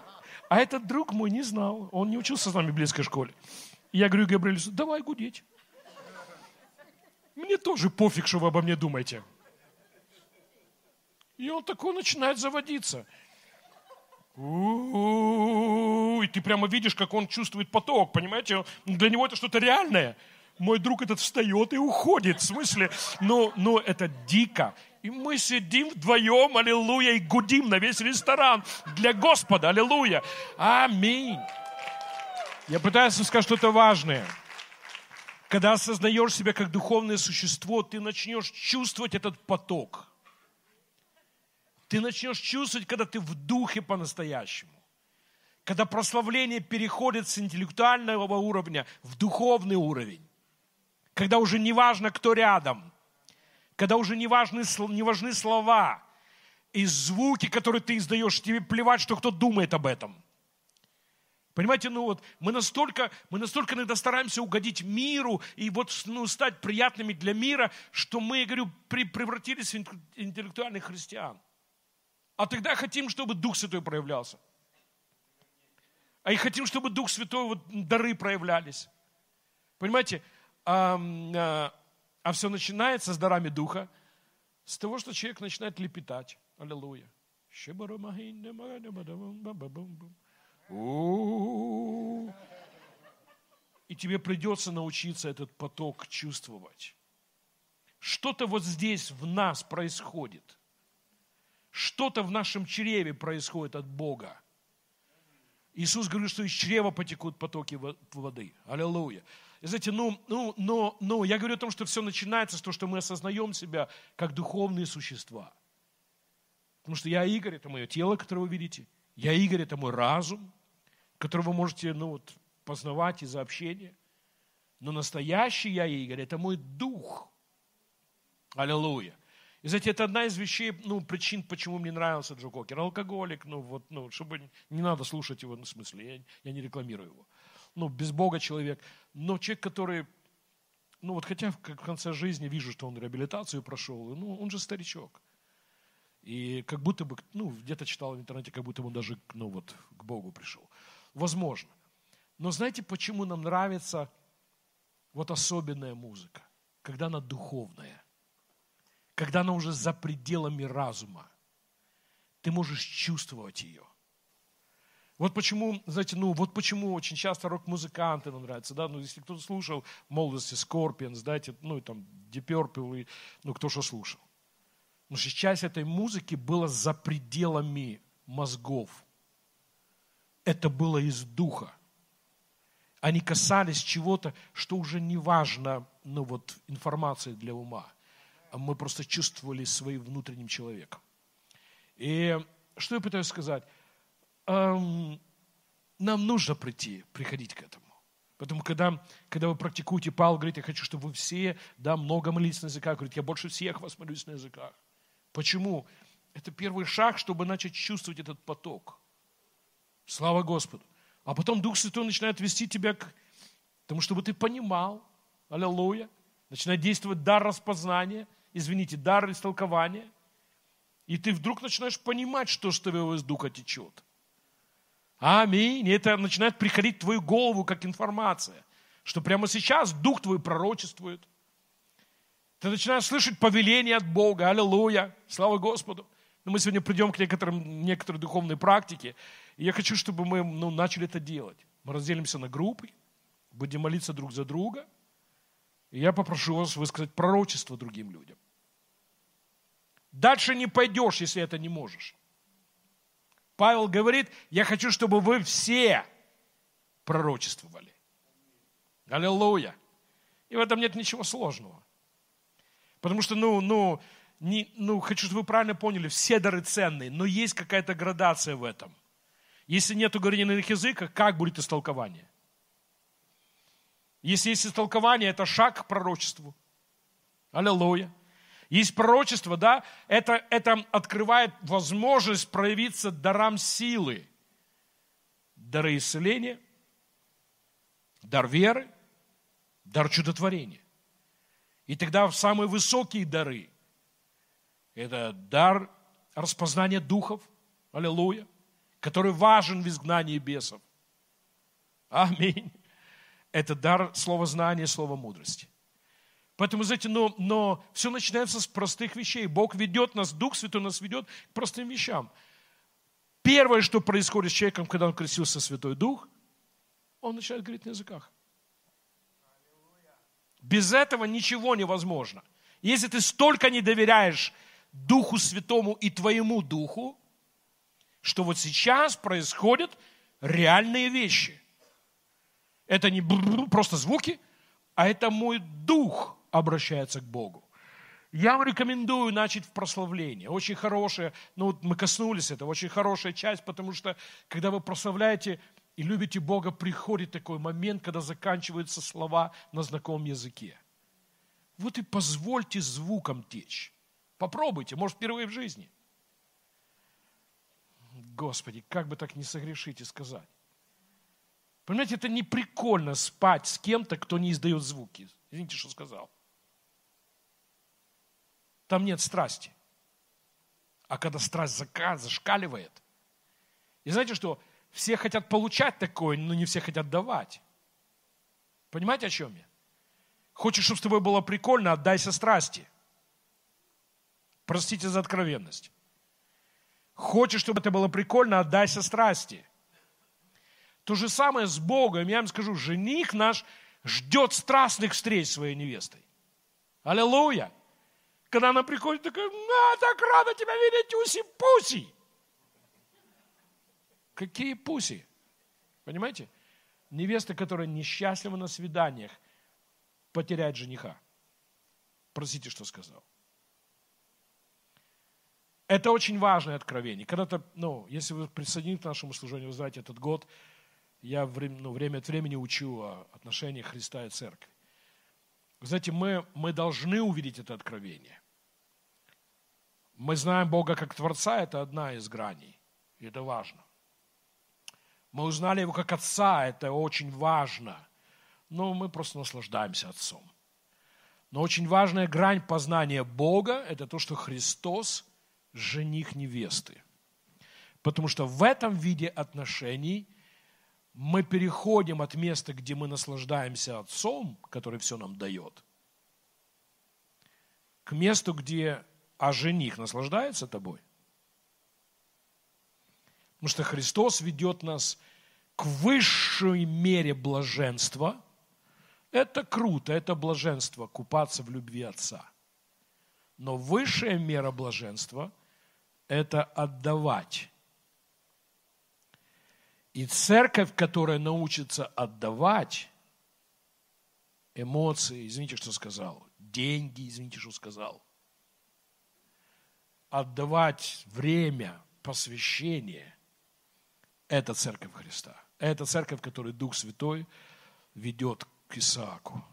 Speaker 1: А этот друг мой не знал. Он не учился с нами в библейской школе. И я говорю Габриэлю, давай гудеть. Мне тоже пофиг, что вы обо мне думаете. И он такой начинает заводиться. И ты прямо видишь, как он чувствует поток, понимаете? Для него это что-то реальное. Мой друг этот встает и уходит. В смысле, но, но это дико. И мы сидим вдвоем, аллилуйя, и гудим на весь ресторан для Господа, аллилуйя. Аминь. Я пытаюсь сказать что-то важное. Когда осознаешь себя как духовное существо, ты начнешь чувствовать этот поток – ты начнешь чувствовать, когда ты в духе по-настоящему. Когда прославление переходит с интеллектуального уровня в духовный уровень. Когда уже не важно, кто рядом. Когда уже не важны, не важны слова и звуки, которые ты издаешь. Тебе плевать, что кто думает об этом. Понимаете, ну вот мы настолько, мы настолько иногда стараемся угодить миру и вот ну, стать приятными для мира, что мы, я говорю, превратились в интеллектуальных христиан. А тогда хотим, чтобы Дух Святой проявлялся. А и хотим, чтобы Дух Святой, вот дары проявлялись. Понимаете, а, а, а все начинается с дарами Духа, с того, что человек начинает лепетать. Аллилуйя. И тебе придется научиться этот поток чувствовать. Что-то вот здесь в нас происходит – что-то в нашем чреве происходит от Бога. Иисус говорит, что из чрева потекут потоки воды. Аллилуйя. И знаете, ну, ну, но, но я говорю о том, что все начинается с того, что мы осознаем себя как духовные существа. Потому что я Игорь, это мое тело, которое вы видите. Я Игорь, это мой разум, который вы можете ну, вот, познавать из-за общения. Но настоящий я Игорь, это мой дух. Аллилуйя. И знаете, это одна из вещей, ну, причин, почему мне нравился Джо Кокер. Алкоголик, ну, вот, ну, чтобы не надо слушать его, ну, в смысле, я, я не рекламирую его. Ну, без Бога человек. Но человек, который, ну, вот хотя в конце жизни вижу, что он реабилитацию прошел, ну, он же старичок. И как будто бы, ну, где-то читал в интернете, как будто бы он даже, ну, вот, к Богу пришел. Возможно. Но знаете, почему нам нравится вот особенная музыка? Когда она духовная – когда она уже за пределами разума. Ты можешь чувствовать ее. Вот почему, знаете, ну, вот почему очень часто рок-музыканты нам нравятся, да, ну, если кто-то слушал молодости Scorpions, знаете, ну, и там Deep и, ну, кто что слушал. Потому что часть этой музыки была за пределами мозгов. Это было из духа. Они касались чего-то, что уже не важно, ну, вот, информация для ума – мы просто чувствовали своим внутренним человеком. И что я пытаюсь сказать? Эм, нам нужно прийти, приходить к этому. Поэтому, когда, когда вы практикуете, Павел говорит, я хочу, чтобы вы все, да, много молились на языках. Говорит, я больше всех вас молюсь на языках. Почему? Это первый шаг, чтобы начать чувствовать этот поток. Слава Господу. А потом Дух Святой начинает вести тебя к тому, чтобы ты понимал. Аллилуйя. Начинает действовать дар распознания – извините, дар истолкования, и ты вдруг начинаешь понимать, что с тебя из духа течет. Аминь. И это начинает приходить в твою голову как информация, что прямо сейчас дух твой пророчествует. Ты начинаешь слышать повеление от Бога. Аллилуйя. Слава Господу. Но мы сегодня придем к некоторым, некоторой духовной практике. И я хочу, чтобы мы ну, начали это делать. Мы разделимся на группы, будем молиться друг за друга – и я попрошу вас высказать пророчество другим людям. Дальше не пойдешь, если это не можешь. Павел говорит, я хочу, чтобы вы все пророчествовали. Аллилуйя. И в этом нет ничего сложного. Потому что, ну, ну, не, ну, хочу, чтобы вы правильно поняли, все дары ценные, но есть какая-то градация в этом. Если нет иных языках, как будет истолкование? Если есть истолкование, это шаг к пророчеству. Аллилуйя. Есть пророчество, да, это, это открывает возможность проявиться дарам силы. Дары исцеления, дар веры, дар чудотворения. И тогда самые высокие дары – это дар распознания духов, аллилуйя, который важен в изгнании бесов. Аминь. Это дар слова знания, слова мудрости. Поэтому, знаете, но, но все начинается с простых вещей. Бог ведет нас, Дух Святой нас ведет к простым вещам. Первое, что происходит с человеком, когда он крестился Святой Дух, он начинает говорить на языках. Без этого ничего невозможно. Если ты столько не доверяешь Духу Святому и твоему Духу, что вот сейчас происходят реальные вещи. Это не просто звуки, а это мой дух обращается к Богу. Я вам рекомендую начать в прославление. Очень хорошая, ну вот мы коснулись этого, очень хорошая часть, потому что когда вы прославляете и любите Бога, приходит такой момент, когда заканчиваются слова на знакомом языке. Вот и позвольте звукам течь. Попробуйте, может, впервые в жизни. Господи, как бы так не согрешить и сказать. Понимаете, это не прикольно спать с кем-то, кто не издает звуки. Извините, что сказал. Там нет страсти. А когда страсть зашкаливает, и знаете что, все хотят получать такое, но не все хотят давать. Понимаете, о чем я? Хочешь, чтобы с тобой было прикольно, отдайся страсти. Простите за откровенность. Хочешь, чтобы это было прикольно, отдайся страсти. То же самое с Богом. Я вам скажу, жених наш ждет страстных встреч своей невестой. Аллилуйя! Когда она приходит, такая, на, так рада тебя видеть, уси-пуси. Какие пуси? Понимаете? Невеста, которая несчастлива на свиданиях, потеряет жениха. Простите, что сказал. Это очень важное откровение. Когда-то, ну, если вы присоединитесь к нашему служению, вы знаете, этот год я время, ну, время от времени учу о отношениях Христа и Церкви. Вы знаете, мы, мы должны увидеть это откровение. Мы знаем Бога как Творца, это одна из граней, и это важно. Мы узнали Его как Отца, это очень важно. Но мы просто наслаждаемся Отцом. Но очень важная грань познания Бога – это то, что Христос – жених невесты. Потому что в этом виде отношений мы переходим от места, где мы наслаждаемся Отцом, который все нам дает, к месту, где а жених наслаждается тобой? Потому что Христос ведет нас к высшей мере блаженства. Это круто, это блаженство, купаться в любви Отца. Но высшая мера блаженства – это отдавать. И церковь, которая научится отдавать эмоции, извините, что сказал, деньги, извините, что сказал – отдавать время, посвящение, это церковь Христа. Это церковь, которую Дух Святой ведет к Исааку.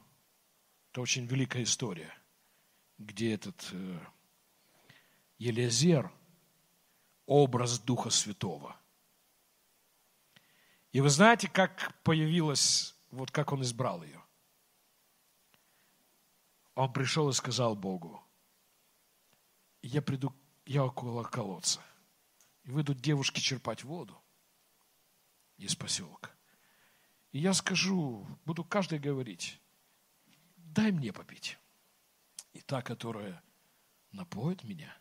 Speaker 1: Это очень великая история, где этот э, Елизер – образ Духа Святого. И вы знаете, как появилась, вот как он избрал ее? Он пришел и сказал Богу, я приду я около колодца. И выйдут девушки черпать воду из поселка. И я скажу, буду каждый говорить, дай мне попить. И та, которая напоит меня,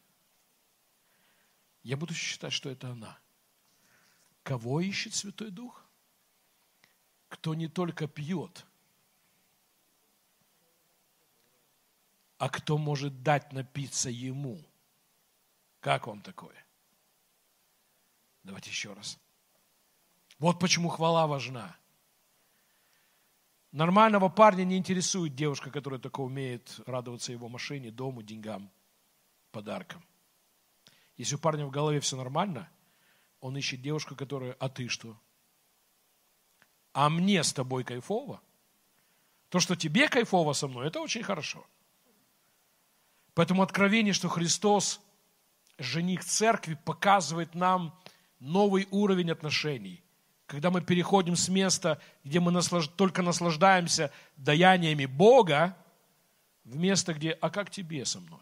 Speaker 1: я буду считать, что это она. Кого ищет Святой Дух? Кто не только пьет, а кто может дать напиться ему – как вам такое? Давайте еще раз. Вот почему хвала важна. Нормального парня не интересует девушка, которая только умеет радоваться его машине, дому, деньгам, подаркам. Если у парня в голове все нормально, он ищет девушку, которая, а ты что? А мне с тобой кайфово? То, что тебе кайфово со мной, это очень хорошо. Поэтому откровение, что Христос, жених церкви, показывает нам новый уровень отношений. Когда мы переходим с места, где мы наслаж... только наслаждаемся даяниями Бога, в место, где «а как тебе со мной?»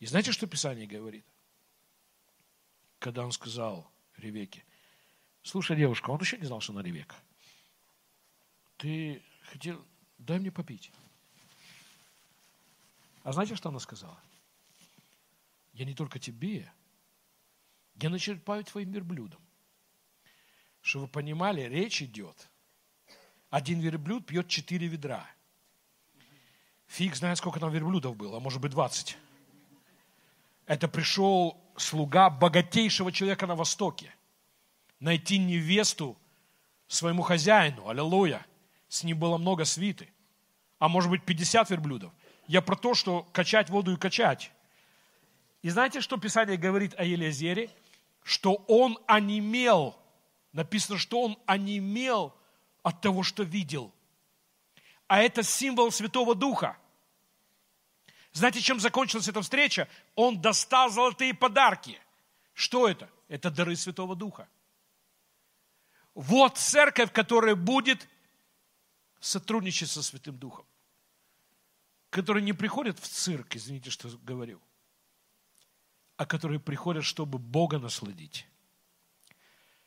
Speaker 1: И знаете, что Писание говорит? Когда он сказал Ревеке, слушай, девушка, он еще не знал, что она Ревека. Ты хотел, дай мне попить. А знаете, что она сказала? Я не только тебе, я начерпаю твоим верблюдом. Чтобы вы понимали, речь идет. Один верблюд пьет четыре ведра. Фиг знает, сколько там верблюдов было, а может быть двадцать. Это пришел слуга богатейшего человека на Востоке. Найти невесту своему хозяину. Аллилуйя. С ним было много свиты. А может быть 50 верблюдов. Я про то, что качать воду и качать. И знаете, что Писание говорит о Елизере? Что он онемел. Написано, что он онемел от того, что видел. А это символ Святого Духа. Знаете, чем закончилась эта встреча? Он достал золотые подарки. Что это? Это дары Святого Духа. Вот церковь, которая будет сотрудничать со Святым Духом которые не приходят в цирк, извините, что говорю, а которые приходят, чтобы Бога насладить,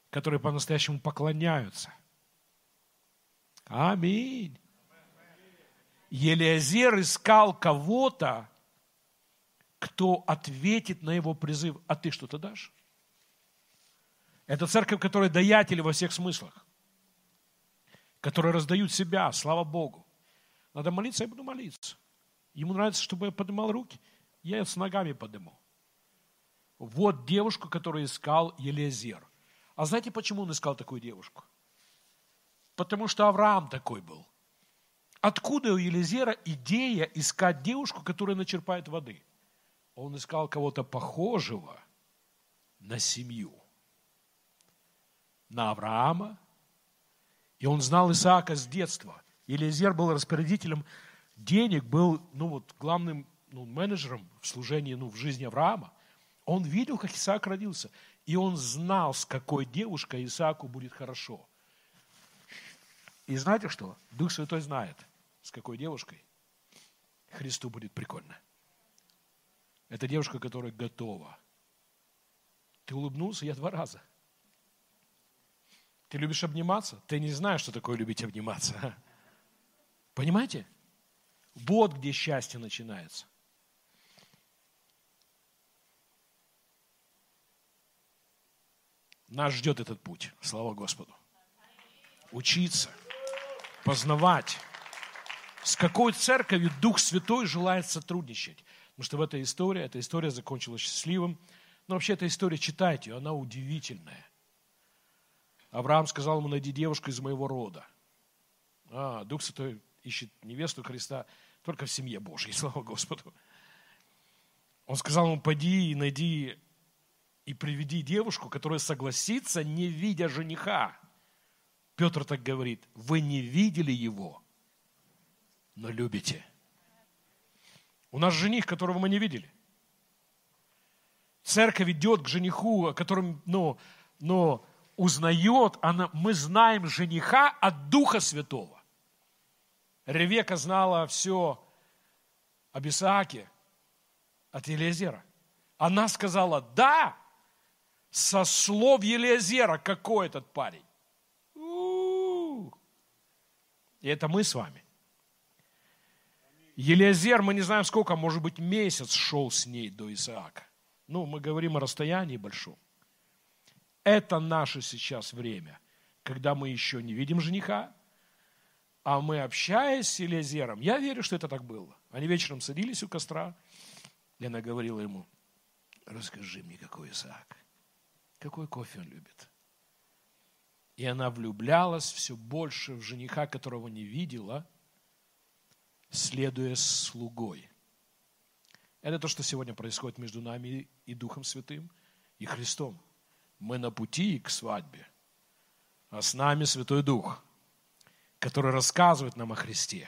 Speaker 1: которые по-настоящему поклоняются. Аминь. Елиазер искал кого-то, кто ответит на его призыв, а ты что-то дашь? Это церковь, которая даятели во всех смыслах, которые раздают себя, слава Богу. Надо молиться, я буду молиться. Ему нравится, чтобы я поднимал руки. Я с ногами подниму. Вот девушку, которую искал Елизер. А знаете, почему он искал такую девушку? Потому что Авраам такой был. Откуда у Елизера идея искать девушку, которая начерпает воды? Он искал кого-то похожего на семью. На Авраама. И он знал Исаака с детства. Елизер был распорядителем денег, был ну, вот, главным ну, менеджером в служении, ну, в жизни Авраама, он видел, как Исаак родился. И он знал, с какой девушкой Исааку будет хорошо. И знаете что? Дух Святой знает, с какой девушкой Христу будет прикольно. Это девушка, которая готова. Ты улыбнулся, я два раза. Ты любишь обниматься? Ты не знаешь, что такое любить обниматься. Понимаете? Вот где счастье начинается. Нас ждет этот путь, слава Господу. Учиться, познавать. С какой церковью Дух Святой желает сотрудничать? Потому что в этой истории, эта история закончилась счастливым. Но вообще эта история, читайте она удивительная. Авраам сказал ему, найди девушку из моего рода. А, Дух Святой ищет невесту Христа только в семье Божьей, слава Господу. Он сказал ему, пойди и найди и приведи девушку, которая согласится, не видя жениха. Петр так говорит, вы не видели его, но любите. У нас жених, которого мы не видели. Церковь идет к жениху, о котором, но, но узнает, она, мы знаем жениха от Духа Святого. Ревека знала все об Исааке от Елизера. Она сказала, да, со слов Елизера, какой этот парень. У-у-у. И это мы с вами. Елизер, мы не знаем сколько, может быть, месяц шел с ней до Исаака. Ну, мы говорим о расстоянии большом. Это наше сейчас время, когда мы еще не видим жениха, а мы, общаясь с Елизером, я верю, что это так было. Они вечером садились у костра, и она говорила ему, расскажи мне, какой Исаак, какой кофе он любит. И она влюблялась все больше в жениха, которого не видела, следуя слугой. Это то, что сегодня происходит между нами и Духом Святым, и Христом. Мы на пути к свадьбе, а с нами Святой Дух – который рассказывает нам о Христе,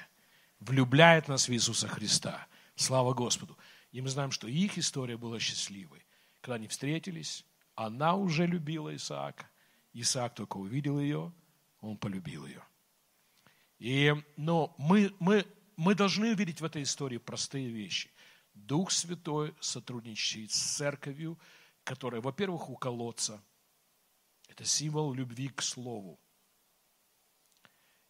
Speaker 1: влюбляет нас в Иисуса Христа. Слава Господу. И мы знаем, что их история была счастливой. Когда они встретились, она уже любила Исаака. Исаак только увидел ее, он полюбил ее. И, но мы, мы, мы должны увидеть в этой истории простые вещи. Дух Святой сотрудничает с церковью, которая, во-первых, у колодца. Это символ любви к Слову.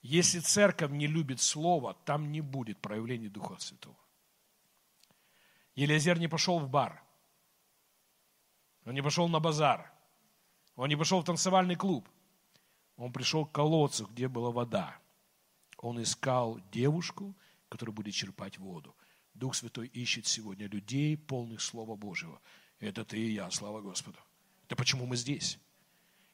Speaker 1: Если церковь не любит Слово, там не будет проявления Духа Святого. Елизер не пошел в бар. Он не пошел на базар. Он не пошел в танцевальный клуб. Он пришел к колодцу, где была вода. Он искал девушку, которая будет черпать воду. Дух Святой ищет сегодня людей, полных Слова Божьего. Это ты и я, слава Господу. Это почему мы здесь.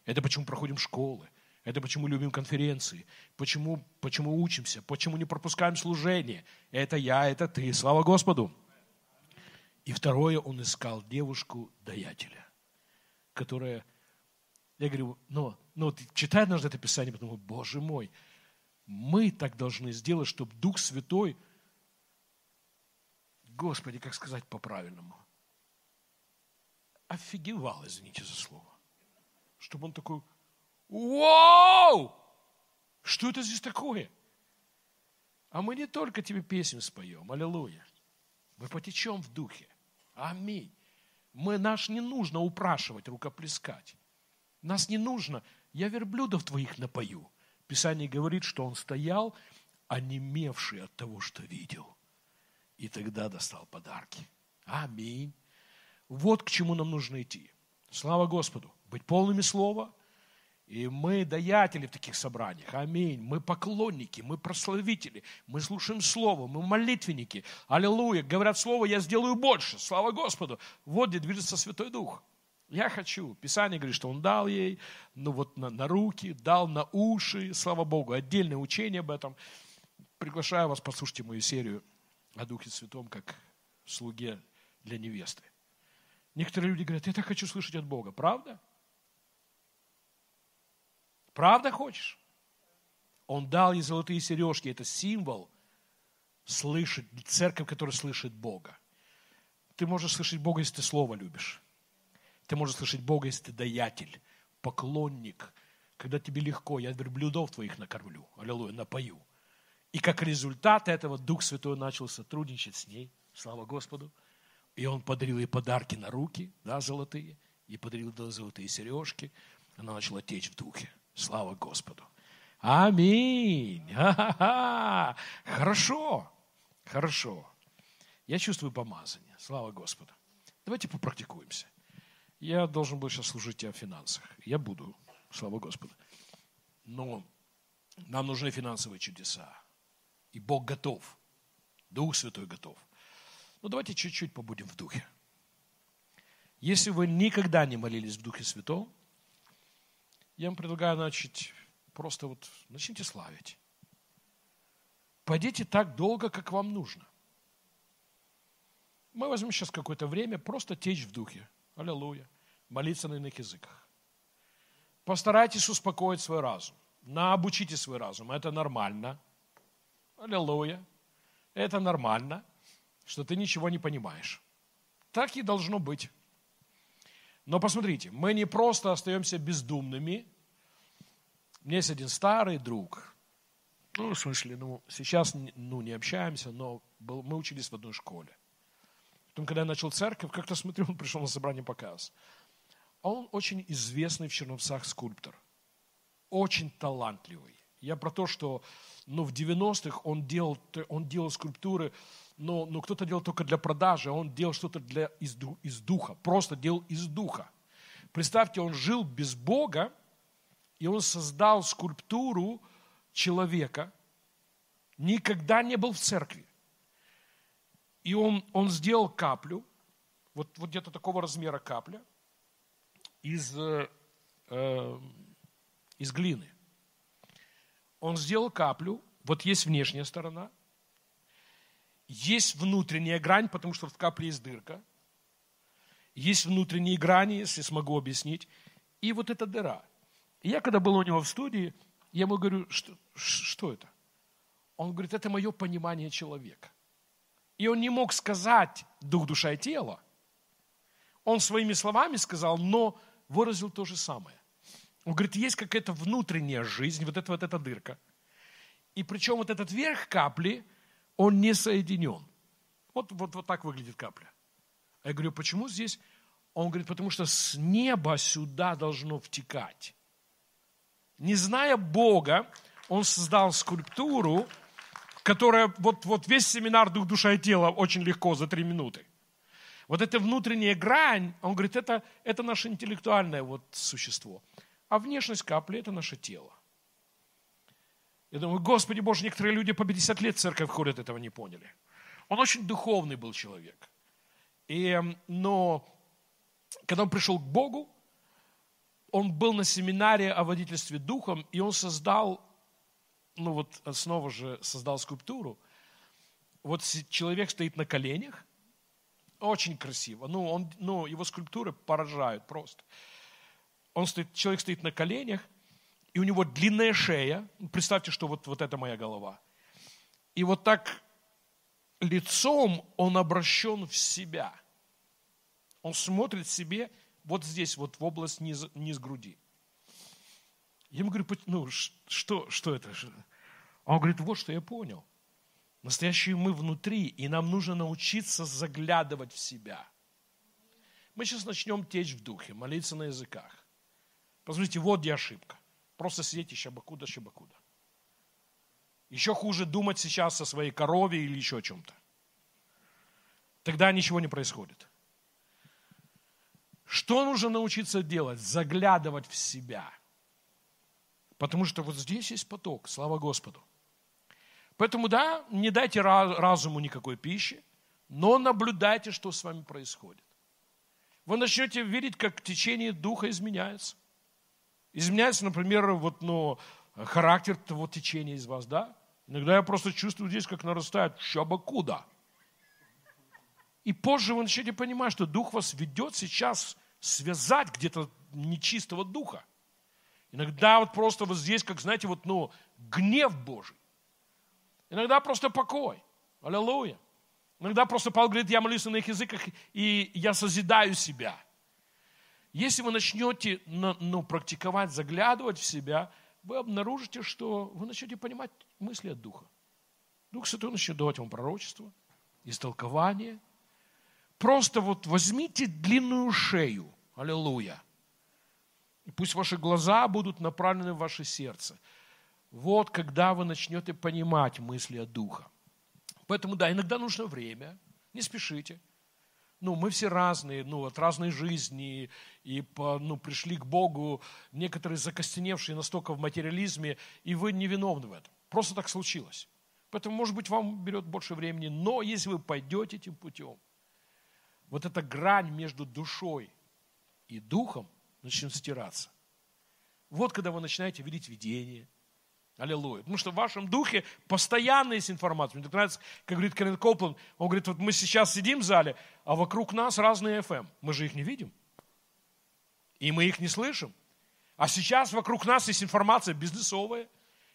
Speaker 1: Это почему проходим школы. Это почему любим конференции. Почему, почему учимся. Почему не пропускаем служение. Это я, это ты. Слава Господу. И второе, он искал девушку-даятеля, которая, я говорю, ну, ну вот читаю однажды это Писание, потому боже мой, мы так должны сделать, чтобы Дух Святой, Господи, как сказать по-правильному, офигевал, извините за слово. Чтобы он такой, вау, что это здесь такое? А мы не только тебе песню споем, аллилуйя. Мы потечем в духе. Аминь. Мы, наш не нужно упрашивать, рукоплескать. Нас не нужно, я верблюдов твоих напою. Писание говорит, что он стоял, онемевший от того, что видел. И тогда достал подарки. Аминь. Вот к чему нам нужно идти. Слава Господу. Быть полными слова. И мы даятели в таких собраниях. Аминь. Мы поклонники, мы прославители, мы слушаем Слово, мы молитвенники. Аллилуйя. Говорят Слово, я сделаю больше. Слава Господу. Вот где движется Святой Дух. Я хочу. Писание говорит, что Он дал ей, ну вот на, на руки, дал на уши. Слава Богу. Отдельное учение об этом. Приглашаю вас послушать мою серию о Духе Святом, как слуге для невесты. Некоторые люди говорят, я так хочу слышать от Бога. Правда? Правда хочешь? Он дал ей золотые сережки. Это символ слышать, церковь, которая слышит Бога. Ты можешь слышать Бога, если ты Слово любишь. Ты можешь слышать Бога, если ты даятель, поклонник. Когда тебе легко, я верблюдов твоих накормлю, аллилуйя, напою. И как результат этого Дух Святой начал сотрудничать с ней, слава Господу. И он подарил ей подарки на руки, да, золотые, и подарил ей золотые сережки. Она начала течь в духе. Слава Господу. Аминь. Ха-ха-ха. Хорошо. Хорошо. Я чувствую помазание. Слава Господу. Давайте попрактикуемся. Я должен был сейчас служить о финансах. Я буду. Слава Господу. Но нам нужны финансовые чудеса. И Бог готов. Дух Святой готов. Ну, давайте чуть-чуть побудем в Духе. Если вы никогда не молились в Духе Святом, я вам предлагаю начать просто вот, начните славить. Пойдите так долго, как вам нужно. Мы возьмем сейчас какое-то время, просто течь в духе. Аллилуйя. Молиться на иных языках. Постарайтесь успокоить свой разум. Наобучите свой разум. Это нормально. Аллилуйя. Это нормально, что ты ничего не понимаешь. Так и должно быть. Но посмотрите, мы не просто остаемся бездумными. У меня есть один старый друг. Ну, в смысле, ну, сейчас ну, не общаемся, но был, мы учились в одной школе. Потом, когда я начал церковь, как-то смотрю, он пришел на собрание показ. А он очень известный в Черновцах скульптор. Очень талантливый. Я про то, что ну, в 90-х он делал, он делал скульптуры но, но кто-то делал только для продажи, а он делал что-то для, из, из духа, просто делал из духа. Представьте, он жил без Бога, и он создал скульптуру человека, никогда не был в церкви. И он, он сделал каплю, вот, вот где-то такого размера капля, из, э, э, из глины. Он сделал каплю, вот есть внешняя сторона – есть внутренняя грань, потому что в капле есть дырка. Есть внутренние грани, если смогу объяснить. И вот эта дыра. Я, когда был у него в студии, я ему говорю, что, что это? Он говорит, это мое понимание человека. И он не мог сказать дух, душа и тело. Он своими словами сказал, но выразил то же самое. Он говорит, есть какая-то внутренняя жизнь, вот эта вот эта дырка. И причем вот этот верх капли, он не соединен. Вот, вот, вот так выглядит капля. А я говорю, почему здесь? Он говорит, потому что с неба сюда должно втекать. Не зная Бога, он создал скульптуру, которая, вот, вот весь семинар «Дух, душа и тело» очень легко, за три минуты. Вот эта внутренняя грань, он говорит, это, это наше интеллектуальное вот существо. А внешность капли – это наше тело. Я думаю, Господи Боже, некоторые люди по 50 лет в церковь ходят, этого не поняли. Он очень духовный был человек. И, но когда он пришел к Богу, он был на семинаре о водительстве духом, и он создал, ну вот снова же создал скульптуру. Вот человек стоит на коленях, очень красиво. Ну, он, ну, его скульптуры поражают просто. Он стоит, человек стоит на коленях, и у него длинная шея. Представьте, что вот, вот это моя голова. И вот так лицом он обращен в себя. Он смотрит себе вот здесь, вот в область низ, низ груди. Я ему говорю, ну что, что это? Он говорит, вот что я понял. Настоящие мы внутри, и нам нужно научиться заглядывать в себя. Мы сейчас начнем течь в духе, молиться на языках. Посмотрите, вот где ошибка. Просто сидеть и щабакуда, щабакуда. Еще хуже думать сейчас о своей корове или еще о чем-то. Тогда ничего не происходит. Что нужно научиться делать? Заглядывать в себя. Потому что вот здесь есть поток, слава Господу. Поэтому да, не дайте разуму никакой пищи, но наблюдайте, что с вами происходит. Вы начнете видеть, как течение духа изменяется. Изменяется, например, вот, ну, характер того течения из вас, да? Иногда я просто чувствую здесь, как нарастает шабакуда. И позже вы начнете понимать, что Дух вас ведет сейчас связать где-то нечистого духа. Иногда вот просто вот здесь, как знаете, вот, ну, гнев Божий. Иногда просто покой. Аллилуйя. Иногда просто Павел говорит, я молюсь на их языках, и я созидаю себя. Если вы начнете ну, практиковать, заглядывать в себя, вы обнаружите, что вы начнете понимать мысли от Духа. Дух Святой начнет давать вам пророчество, истолкование – Просто вот возьмите длинную шею. Аллилуйя. И пусть ваши глаза будут направлены в ваше сердце. Вот когда вы начнете понимать мысли от Духа. Поэтому, да, иногда нужно время. Не спешите. Ну, мы все разные, ну, от разной жизни, и по, ну, пришли к Богу, некоторые закостеневшие настолько в материализме, и вы не виновны в этом. Просто так случилось. Поэтому, может быть, вам берет больше времени, но если вы пойдете этим путем – вот эта грань между душой и духом начнет стираться. Вот когда вы начинаете видеть видение. Аллилуйя. Потому что в вашем духе постоянно есть информация. Мне так нравится, как говорит Кеннет Копланд, он говорит, вот мы сейчас сидим в зале, а вокруг нас разные FM. Мы же их не видим. И мы их не слышим. А сейчас вокруг нас есть информация бизнесовая,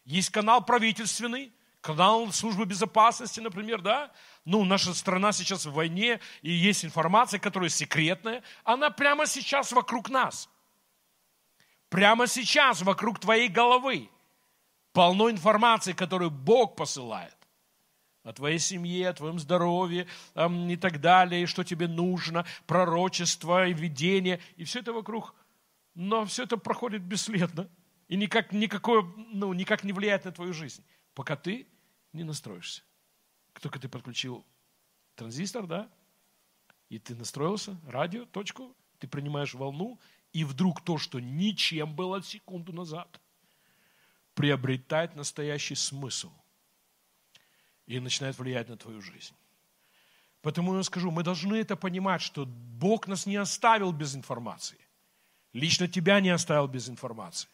Speaker 1: есть канал правительственный, канал службы безопасности, например, да? Ну, наша страна сейчас в войне, и есть информация, которая секретная, она прямо сейчас вокруг нас. Прямо сейчас вокруг твоей головы полно информации, которую Бог посылает о твоей семье, о твоем здоровье и так далее, и что тебе нужно, пророчество и видение, и все это вокруг. Но все это проходит бесследно и никак, никакое, ну, никак не влияет на твою жизнь пока ты не настроишься. Только ты подключил транзистор, да, и ты настроился, радио, точку, ты принимаешь волну, и вдруг то, что ничем было секунду назад, приобретает настоящий смысл и начинает влиять на твою жизнь. Поэтому я скажу, мы должны это понимать, что Бог нас не оставил без информации. Лично тебя не оставил без информации.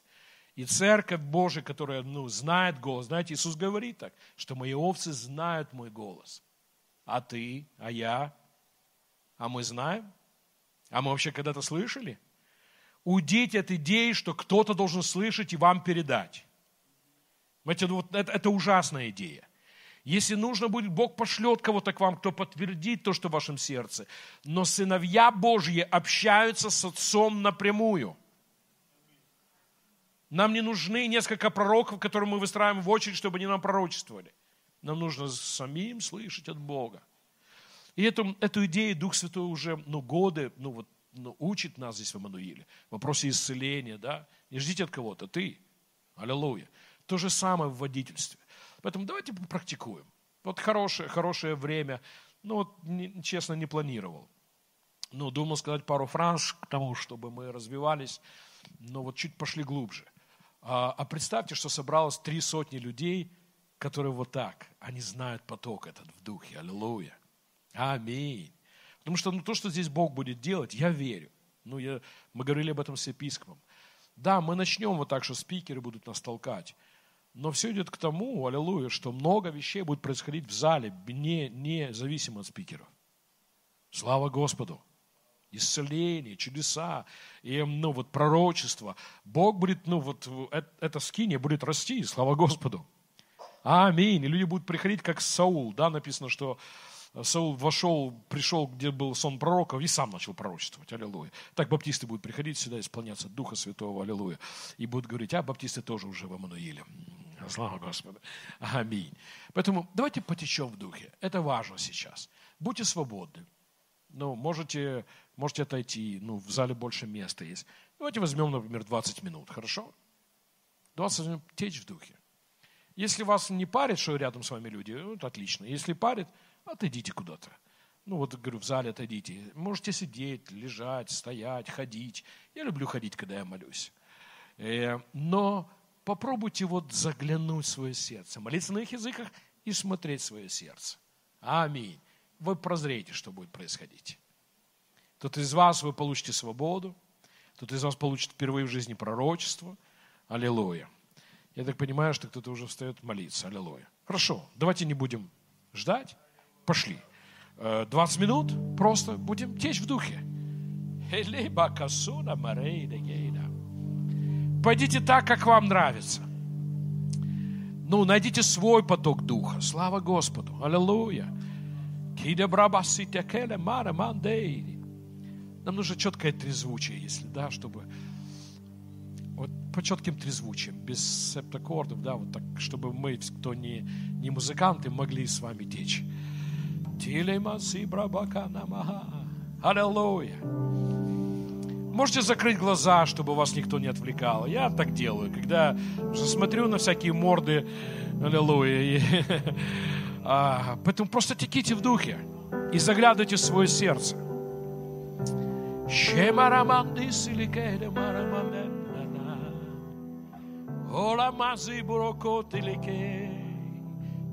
Speaker 1: И церковь Божия, которая ну, знает голос. Знаете, Иисус говорит так, что мои овцы знают мой голос. А ты, а я, а мы знаем? А мы вообще когда-то слышали? Уйдите от идеи, что кто-то должен слышать и вам передать. Ну, вот это, это ужасная идея. Если нужно будет, Бог пошлет кого-то к вам, кто подтвердит то, что в вашем сердце. Но сыновья Божьи общаются с Отцом напрямую. Нам не нужны несколько пророков, которые мы выстраиваем в очередь, чтобы они нам пророчествовали. Нам нужно самим слышать от Бога. И эту, эту идею Дух Святой уже ну, годы ну, вот, ну, учит нас здесь в Эммануиле. В вопросе исцеления, да. Не ждите от кого-то, ты. Аллилуйя. То же самое в водительстве. Поэтому давайте попрактикуем. Вот хорошее, хорошее время. Ну, вот, не, честно, не планировал. Ну, думал сказать пару фраз к тому, чтобы мы развивались, но вот чуть пошли глубже. А, а представьте, что собралось три сотни людей, которые вот так, они знают поток этот в духе. Аллилуйя. Аминь. Потому что ну, то, что здесь Бог будет делать, я верю. Ну, я, мы говорили об этом с епископом. Да, мы начнем вот так, что спикеры будут нас толкать. Но все идет к тому, аллилуйя, что много вещей будет происходить в зале, не, независимо от спикеров. Слава Господу! Исцеление, чудеса, и, ну, вот пророчество. Бог будет, ну, вот это, это скиния будет расти, слава Господу. Аминь. И люди будут приходить, как Саул, да, написано, что Саул вошел, пришел, где был сон пророков, и сам начал пророчествовать. Аллилуйя. Так баптисты будут приходить сюда, исполняться Духа Святого. Аллилуйя. И будут говорить, а баптисты тоже уже в Амануиле. Слава Господу. Аминь. Поэтому давайте потечем в Духе. Это важно сейчас. Будьте свободны. Ну, можете, можете отойти, ну, в зале больше места есть. Давайте возьмем, например, 20 минут, хорошо? 20 минут течь в Духе. Если вас не парит, что рядом с вами люди, ну, это отлично. Если парит, отойдите куда-то. Ну вот, говорю, в зале отойдите. Можете сидеть, лежать, стоять, ходить. Я люблю ходить, когда я молюсь. Э, но попробуйте вот заглянуть в свое сердце, молиться на их языках и смотреть свое сердце. Аминь. Вы прозреете, что будет происходить. Кто-то из вас, вы получите свободу, кто-то из вас получит впервые в жизни пророчество. Аллилуйя. Я так понимаю, что кто-то уже встает молиться. Аллилуйя. Хорошо, давайте не будем ждать. Пошли. 20 э, минут просто будем течь в духе. Пойдите так, как вам нравится. Ну, найдите свой поток духа. Слава Господу. Аллилуйя. Нам нужно четкое трезвучие, если да, чтобы вот по четким трезвучиям, без септаккордов, да, вот так, чтобы мы, кто не, не музыканты, могли с вами течь. Аллилуйя. Можете закрыть глаза, чтобы вас никто не отвлекал. Я так делаю, когда смотрю на всякие морды. Аллилуйя. А, поэтому просто теките в духе и заглядывайте в свое сердце.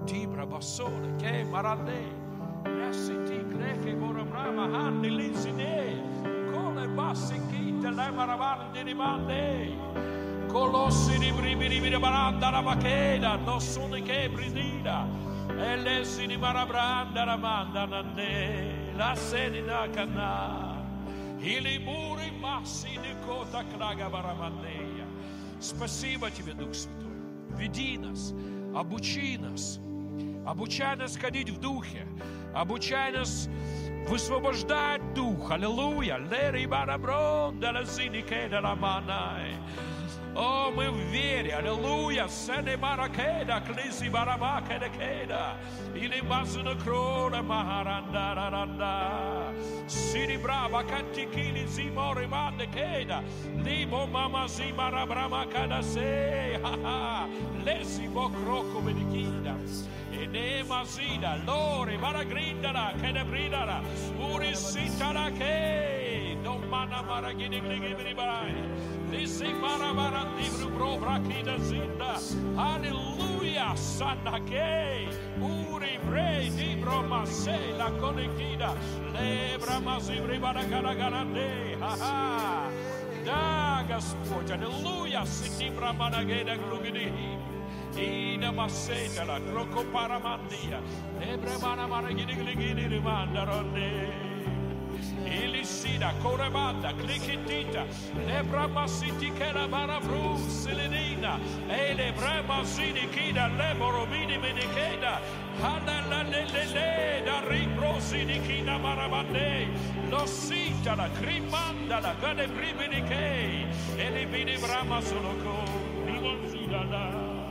Speaker 1: Tibra basole ke marande. Yassiti grefe boramrama handi linsine. Kole bassi kita le maravandi di mande. Colossi di bribiri di baranda la bacheda, non sono che bridina. E lessi di marabranda la manda nande. La sedi da canna. Или muri масси di кота крага барамандея. Спасибо тебе, Дух Святой. Веди нас, обучи нас, обучай нас ходить в Духе, обучай нас высвобождать Дух. Аллилуйя. Лери бараброн, да manai. О, мы в вере, аллилуйя, сене маракеда, клиси барабаке де кеда, или мазуна крона махаранда раранда, сири браба кантикини зимори манде кеда, либо мама зи барабрама када се, ха-ха, леси бо кроко медикида, e ne mazida, lore, maragrindara, kede bridara, uri sitara ke, domana maragini Hallelujah, Sanake, Uri Bre, Dibro Mase, La Conekida, Lebra Mazibre Ha, Haha, Da Gasport, Hallelujah, Sitibra Barageda Grugidi, Ina Maseta, La Croco Paramandia, Lebra Baragidi Gligidi Rimandaronde. Ilisida, Corabanda, Clicchitita, Lebramasiti, Carabarabru, Selenina, Ele, Bramasini, Kida, Leboromini, Menicheda, Hanalalele, da Ribrosini, Kina, Marabande, Lossita, la Crimanda, la Gane, Primini, Kei, Elibini, Bramasoloco, Rimonzidala.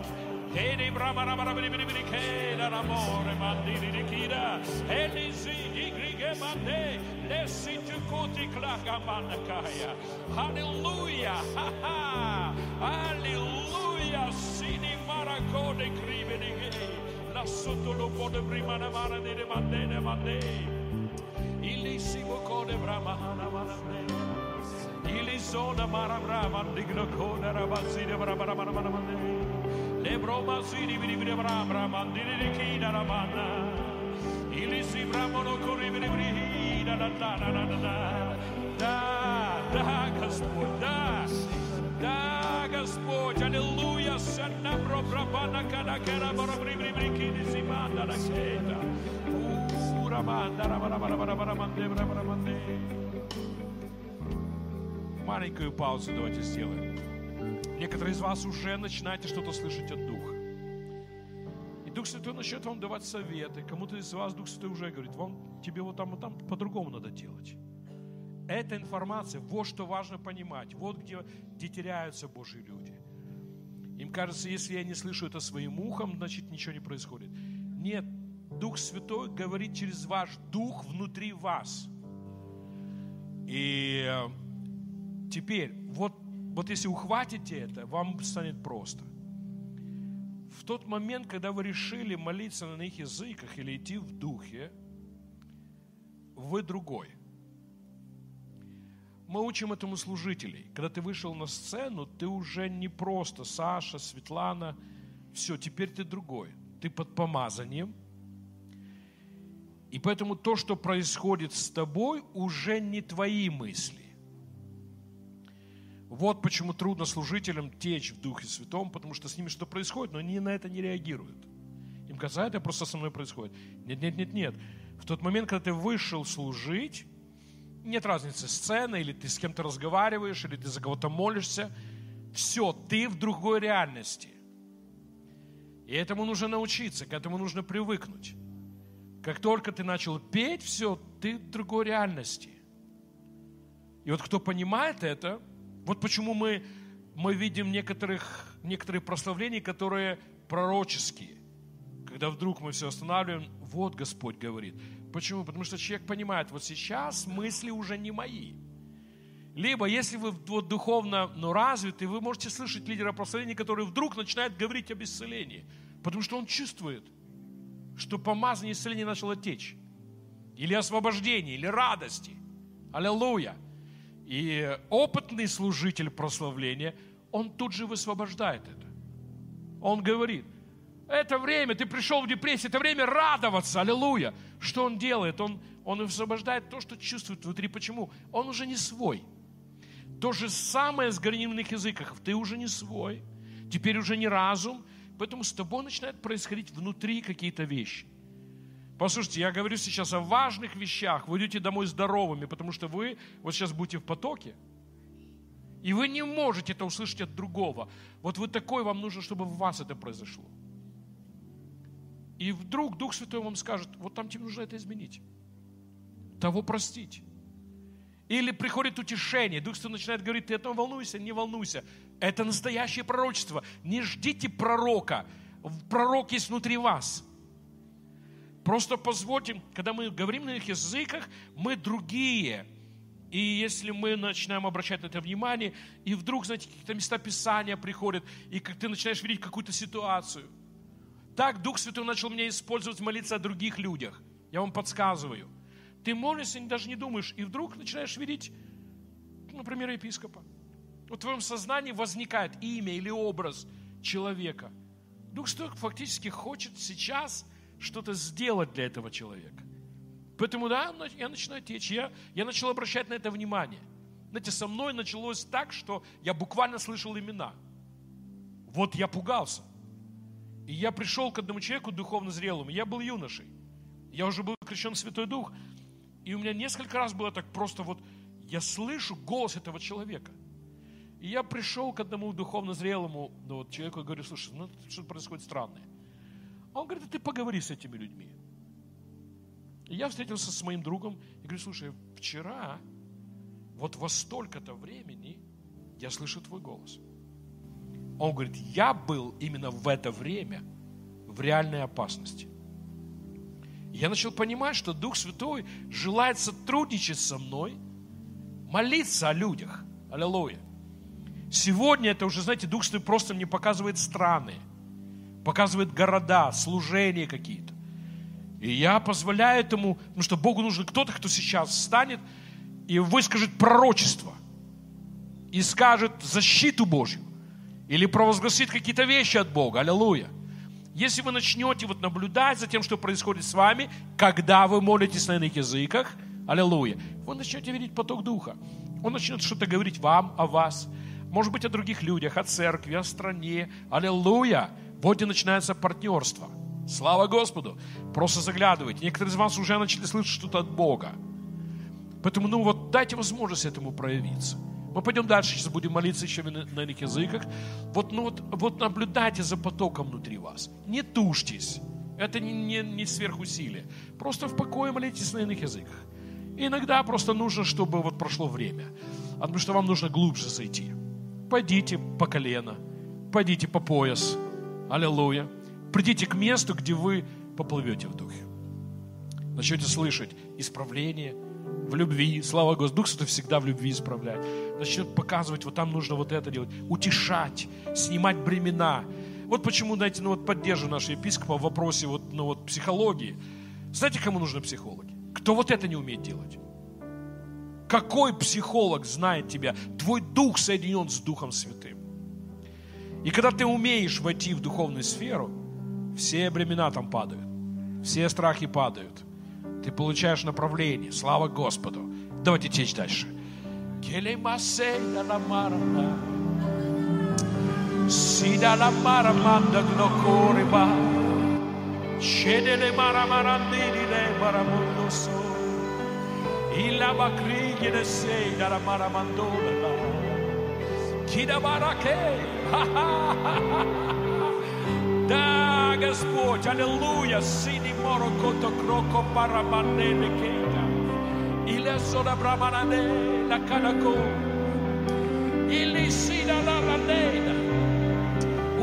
Speaker 1: Hallelujah. Hallelujah. Sini maracone cribini. La sotto lo pode prima na mara di demande demande. mande, code bramana manande. Ilizona mara brava digno code rabazzi de brabara mara mande. Le broma si di vidi vidi brava brava mande di china na manna. Ilisi bravo no corri vidi vidi da da da da da da. Да, да, Господь, да, да, Господь, аллилуйя, санна пробрабана када кара бара бри бри бри кини симанда на кета. Ура манда ра бара бара бара бара манде бара бара манде. Маленькую паузу давайте сделаем. Некоторые из вас уже начинаете что-то слышать от Духа. И Дух Святой начнет вам давать советы. Кому-то из вас Дух Святой уже говорит, вам, тебе вот там, вот там по-другому надо делать. Эта информация, вот что важно понимать, вот где, где теряются Божьи люди. Им кажется, если я не слышу это своим ухом, значит ничего не происходит. Нет, Дух Святой говорит через ваш дух внутри вас. И э, теперь, вот, вот если ухватите это, вам станет просто. В тот момент, когда вы решили молиться на их языках или идти в духе, вы другой – мы учим этому служителей. Когда ты вышел на сцену, ты уже не просто Саша, Светлана. Все, теперь ты другой. Ты под помазанием. И поэтому то, что происходит с тобой, уже не твои мысли. Вот почему трудно служителям течь в Духе Святом, потому что с ними что происходит, но они на это не реагируют. Им кажется, «А, это просто со мной происходит. Нет, нет, нет, нет. В тот момент, когда ты вышел служить, нет разницы, сцена, или ты с кем-то разговариваешь, или ты за кого-то молишься. Все, ты в другой реальности. И этому нужно научиться, к этому нужно привыкнуть. Как только ты начал петь, все, ты в другой реальности. И вот кто понимает это, вот почему мы, мы видим некоторых, некоторые прославления, которые пророческие. Когда вдруг мы все останавливаем, вот Господь говорит – Почему? Потому что человек понимает, вот сейчас мысли уже не мои. Либо, если вы вот духовно ну, развиты, вы можете слышать лидера прославления, который вдруг начинает говорить об исцелении. Потому что он чувствует, что помазание исцеления начало течь. Или освобождение, или радости. Аллилуйя. И опытный служитель прославления, он тут же высвобождает это. Он говорит, это время, ты пришел в депрессию, это время радоваться, аллилуйя. Что он делает? Он, он освобождает то, что чувствует внутри. Почему? Он уже не свой. То же самое с гранивных языках. Ты уже не свой. Теперь уже не разум. Поэтому с тобой начинают происходить внутри какие-то вещи. Послушайте, я говорю сейчас о важных вещах. Вы идете домой здоровыми, потому что вы вот сейчас будете в потоке. И вы не можете это услышать от другого. Вот вы такой, вам нужно, чтобы в вас это произошло. И вдруг Дух Святой вам скажет, вот там тебе нужно это изменить. Того простить. Или приходит утешение, Дух Святой начинает говорить, ты этого волнуйся, не волнуйся. Это настоящее пророчество. Не ждите пророка. Пророк есть внутри вас. Просто позвольте, когда мы говорим на их языках, мы другие. И если мы начинаем обращать на это внимание, и вдруг, знаете, какие-то места Писания приходят, и как ты начинаешь видеть какую-то ситуацию – так Дух Святой начал меня использовать, молиться о других людях. Я вам подсказываю. Ты молишься, даже не думаешь, и вдруг начинаешь видеть, например, епископа. В твоем сознании возникает имя или образ человека. Дух Святой фактически хочет сейчас что-то сделать для этого человека. Поэтому, да, я начинаю течь. Я, я начал обращать на это внимание. Знаете, со мной началось так, что я буквально слышал имена. Вот я пугался. И я пришел к одному человеку духовно зрелому. Я был юношей. Я уже был крещен в Святой Дух. И у меня несколько раз было так просто вот, я слышу голос этого человека. И я пришел к одному духовно зрелому ну, вот, человеку и говорю, слушай, ну что-то происходит странное. А он говорит, ты поговори с этими людьми. И я встретился с моим другом и говорю, слушай, вчера вот во столько-то времени я слышу твой голос. Он говорит, я был именно в это время в реальной опасности. Я начал понимать, что Дух Святой желает сотрудничать со мной, молиться о людях. Аллилуйя. Сегодня это уже, знаете, Дух Святой просто мне показывает страны, показывает города, служения какие-то. И я позволяю этому, потому что Богу нужен кто-то, кто сейчас встанет и выскажет пророчество, и скажет защиту Божью, или провозгласит какие-то вещи от Бога. Аллилуйя. Если вы начнете вот наблюдать за тем, что происходит с вами, когда вы молитесь на иных языках, аллилуйя, вы начнете видеть поток Духа. Он начнет что-то говорить вам, о вас, может быть, о других людях, о церкви, о стране. Аллилуйя. Где начинается партнерство. Слава Господу. Просто заглядывайте. Некоторые из вас уже начали слышать что-то от Бога. Поэтому, ну вот, дайте возможность этому проявиться. Мы пойдем дальше, сейчас будем молиться еще на, на иных языках. Вот, ну вот, вот наблюдайте за потоком внутри вас. Не тушьтесь. Это не, не, не сверхусилие. Просто в покое молитесь на иных языках. И иногда просто нужно, чтобы вот прошло время. Потому что вам нужно глубже зайти. Пойдите по колено. Пойдите по пояс. Аллилуйя. Придите к месту, где вы поплывете в духе. Начнете слышать исправление – в любви. Слава Господу. Дух Святой всегда в любви исправляет. Начнет показывать, вот там нужно вот это делать. Утешать, снимать бремена. Вот почему, знаете, ну вот поддерживаю нашего епископа в вопросе вот, ну вот психологии. Знаете, кому нужны психологи? Кто вот это не умеет делать? Какой психолог знает тебя? Твой дух соединен с Духом Святым. И когда ты умеешь войти в духовную сферу, все бремена там падают, все страхи падают – ты получаешь направление. Слава Господу. Давайте течь дальше. Sida la mara manda glocoriba Scende le mara marandini le maramondo so Illa bacrighi le sei dalla mara mandola Chi da barake Ha ha ha ha Да, Господь, аллилуйя, сини моро кото кроко параманеле кейта. Ile sola bramanane la kanako. Ili sida la ranena.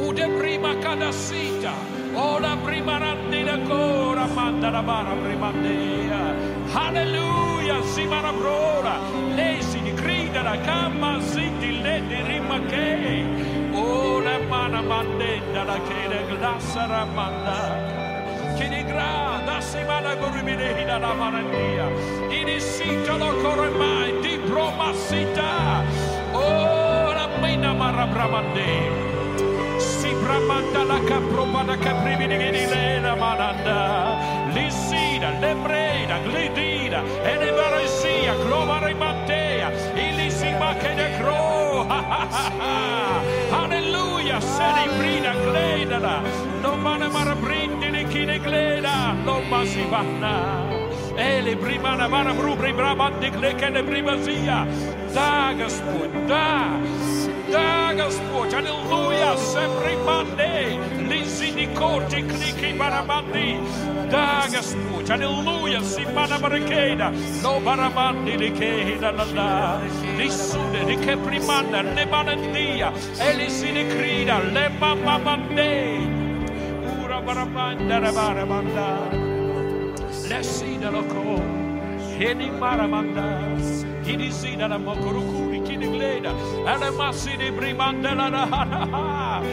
Speaker 1: Ude prima cadasita. Ora prima randina cora manda la bara primandea. Alleluia, si marabrora. Lei si grida la camma, si di le di rima che. Ora mana mandenda la chiede glassa ramanda. Chi di grada si mana gurumilehina la marandia. Inisita lo corremai di promassità. Ora mina marabramande. Si bramanda la capropana caprivini di lena mananda. Lissina, lebreda, glidina, elevaresia, glovarimandea, illisima che ne croa. Alleluia, seri brida gledala, non mana mara brindini chi ne gleda, non ma si vanna. E le prima na vara brubri brabandi kleke ne primazia. Da, Господь, да, да, Господь, аллилуйя, sempre mande, lisi di corti clichi baramandi. Да, Господь, аллилуйя, си мана баракеда, но бараманди ли кейда la la, li sude, li che primanda, le manandia, e li si ne crida, le mamma mande, ura baramanda, la baramanda. Lesida loko, heni maramanda, hini sida la mokorukuri, kini gleda, ale masidi brimanda la la ha ha ha.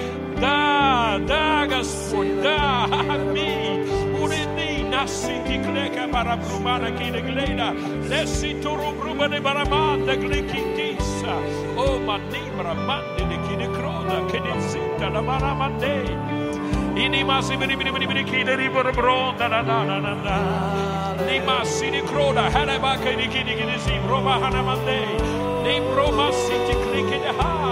Speaker 1: Da, da, Господь, да, аминь. Урини насити клека барабрумана кини гледа, леси туру брумане бараманда гликитиса. О, манибра манди di kini kroda, kini sita la baramande. Ini masi bini bini bini bini kini di berbronda na na na na na. Ni masi di kroda hana baka di kini kini si broma hana Libroma siti ha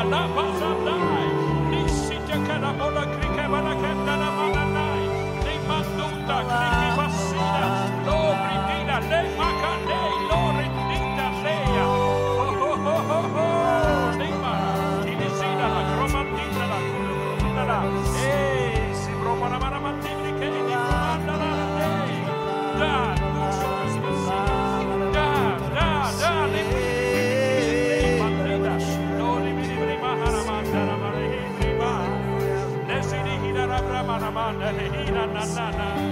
Speaker 1: na na na na na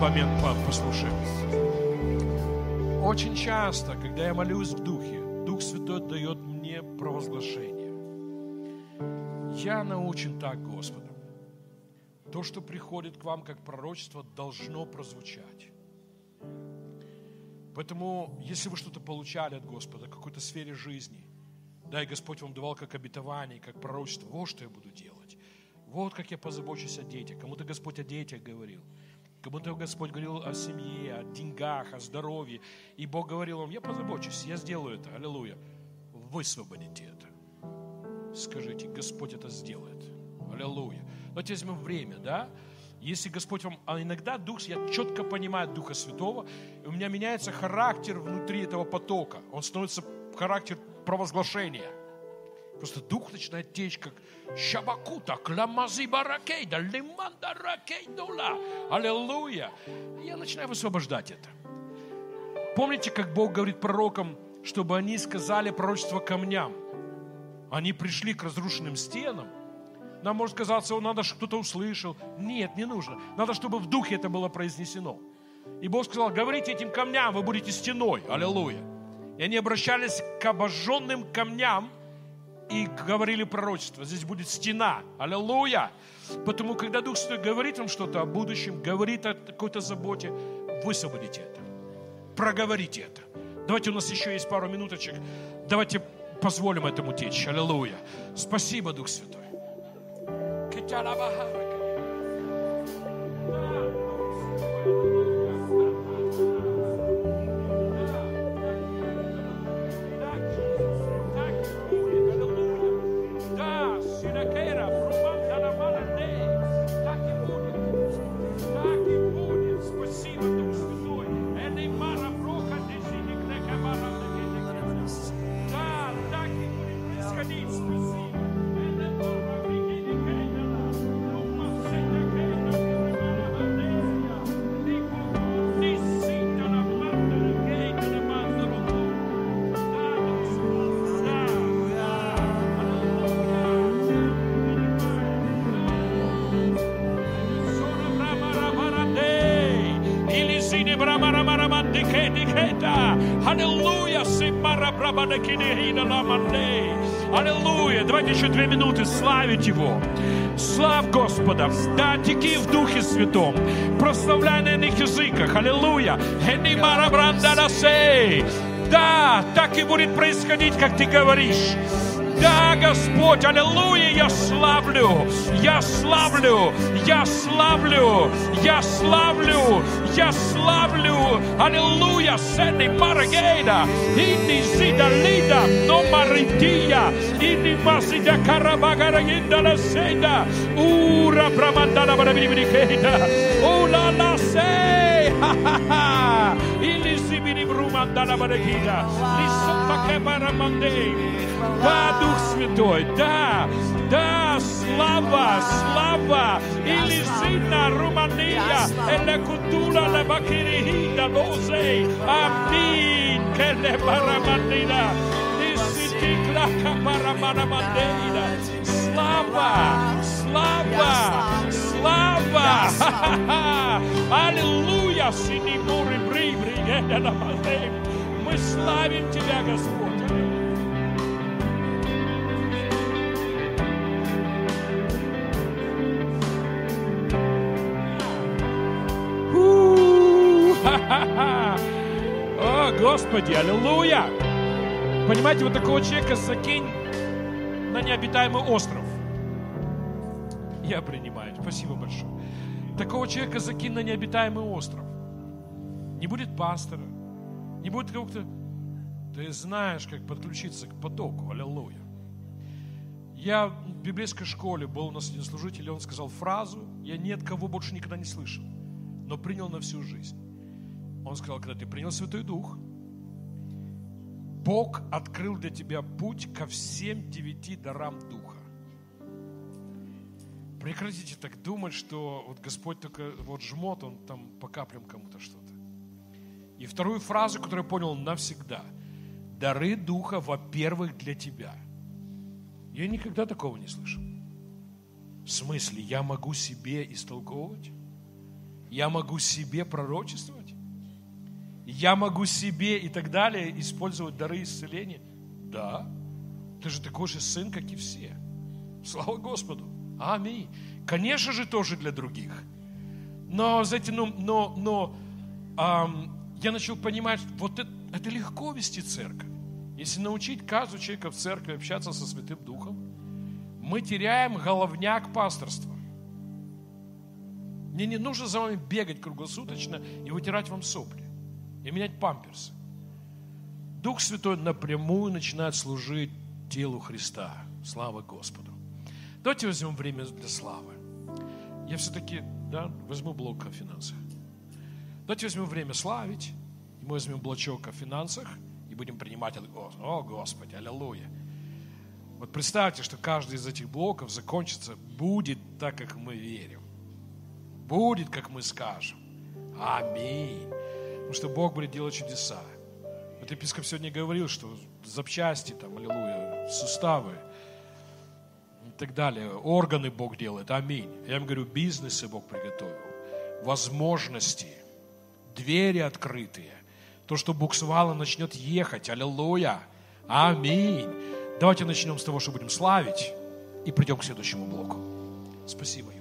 Speaker 1: момент послушаем. Очень часто, когда я молюсь в Духе, Дух Святой дает мне провозглашение. Я научен так Господом. То, что приходит к вам как пророчество, должно прозвучать. Поэтому, если вы что-то получали от Господа, в какой-то сфере жизни, да, и Господь вам давал как обетование, как пророчество, вот что я буду делать. Вот как я позабочусь о детях. Кому-то Господь о детях говорил. Кому-то Господь говорил о семье, о деньгах, о здоровье. И Бог говорил вам, я позабочусь, я сделаю это. Аллилуйя. Высвободите это. Скажите, Господь это сделает. Аллилуйя. Давайте возьмем время, да? Если Господь вам... А иногда Дух, я четко понимаю Духа Святого, и у меня меняется характер внутри этого потока. Он становится характер провозглашения. Просто дух начинает течь, как шабакута, кламази баракейда, лиманда ракейдула. Аллилуйя. Я начинаю высвобождать это. Помните, как Бог говорит пророкам, чтобы они сказали пророчество камням? Они пришли к разрушенным стенам. Нам может казаться, надо, чтобы кто-то услышал. Нет, не нужно. Надо, чтобы в духе это было произнесено. И Бог сказал, говорите этим камням, вы будете стеной. Аллилуйя. И они обращались к обожженным камням и говорили пророчество. Здесь будет стена. Аллилуйя. Потому, когда Дух Святой говорит вам что-то о будущем, говорит о какой-то заботе, высвободите это. Проговорите это. Давайте у нас еще есть пару минуточек. Давайте позволим этому течь. Аллилуйя. Спасибо, Дух Святой. Господа. Да, теки в Духе Святом. Прославляй на иных языках. Аллилуйя. Да, так и будет происходить, как ты говоришь. Да, Господь, аллилуйя, я славлю, я славлю, я славлю, я славлю, я славлю, аллилуйя, сены марагейда, инди зида лида, но марития, инди масида карабагарагинда la seda, ура брамандана барабирибрикейда, ула la сей, ха ха ха, или сибири брумандана барагида, лисота кебарамандей, да, Дух Святой, да, да, слава, слава, или сина Румания, эле кутула ле бакирихида лозей, амин, келе барамандина, ниситикла капараманамандина, слава, слава, Слава, аллилуйя, сини мури бри, бри, мы славим Тебя, Господь. О, Господи, аллилуйя! Понимаете, вот такого человека закинь на необитаемый остров. Я принимаю. Спасибо большое. Такого человека закинь на необитаемый остров. Не будет пастора, не будет кого-то. Ты знаешь, как подключиться к потоку. Аллилуйя. Я в библейской школе был у нас один служитель, и он сказал фразу, я ни от кого больше никогда не слышал, но принял на всю жизнь. Он сказал, когда ты принял Святой Дух, Бог открыл для тебя путь ко всем девяти дарам Духа. Прекратите так думать, что вот Господь только вот жмот, Он там по каплям кому-то что-то. И вторую фразу, которую я понял навсегда. Дары Духа, во-первых, для тебя. Я никогда такого не слышал. В смысле, я могу себе истолковывать? Я могу себе пророчествовать? Я могу себе и так далее использовать дары исцеления? Да. Ты же такой же сын, как и все. Слава Господу. Аминь. Конечно же, тоже для других. Но, знаете, ну, но, но эм, я начал понимать, вот это, это легко вести церковь. Если научить каждого человека в церкви общаться со Святым Духом, мы теряем головняк пасторства. Мне не нужно за вами бегать круглосуточно и вытирать вам сопли, и менять памперсы. Дух Святой напрямую начинает служить телу Христа. Слава Господу. Давайте возьмем время для славы. Я все-таки да, возьму блок о финансах. Давайте возьмем время славить, и мы возьмем блочок о финансах, и будем принимать, о Господи, аллилуйя. Вот представьте, что каждый из этих блоков закончится, будет так, как мы верим. Будет, как мы скажем. Аминь. Потому что Бог будет делать чудеса. Вот епископ сегодня говорил, что запчасти, там, аллилуйя, суставы – так далее. Органы Бог делает. Аминь. Я им говорю, бизнесы Бог приготовил. Возможности. Двери открытые. То, что буксовало, начнет ехать. Аллилуйя. Аминь. Давайте начнем с того, что будем славить. И придем к следующему блоку. Спасибо.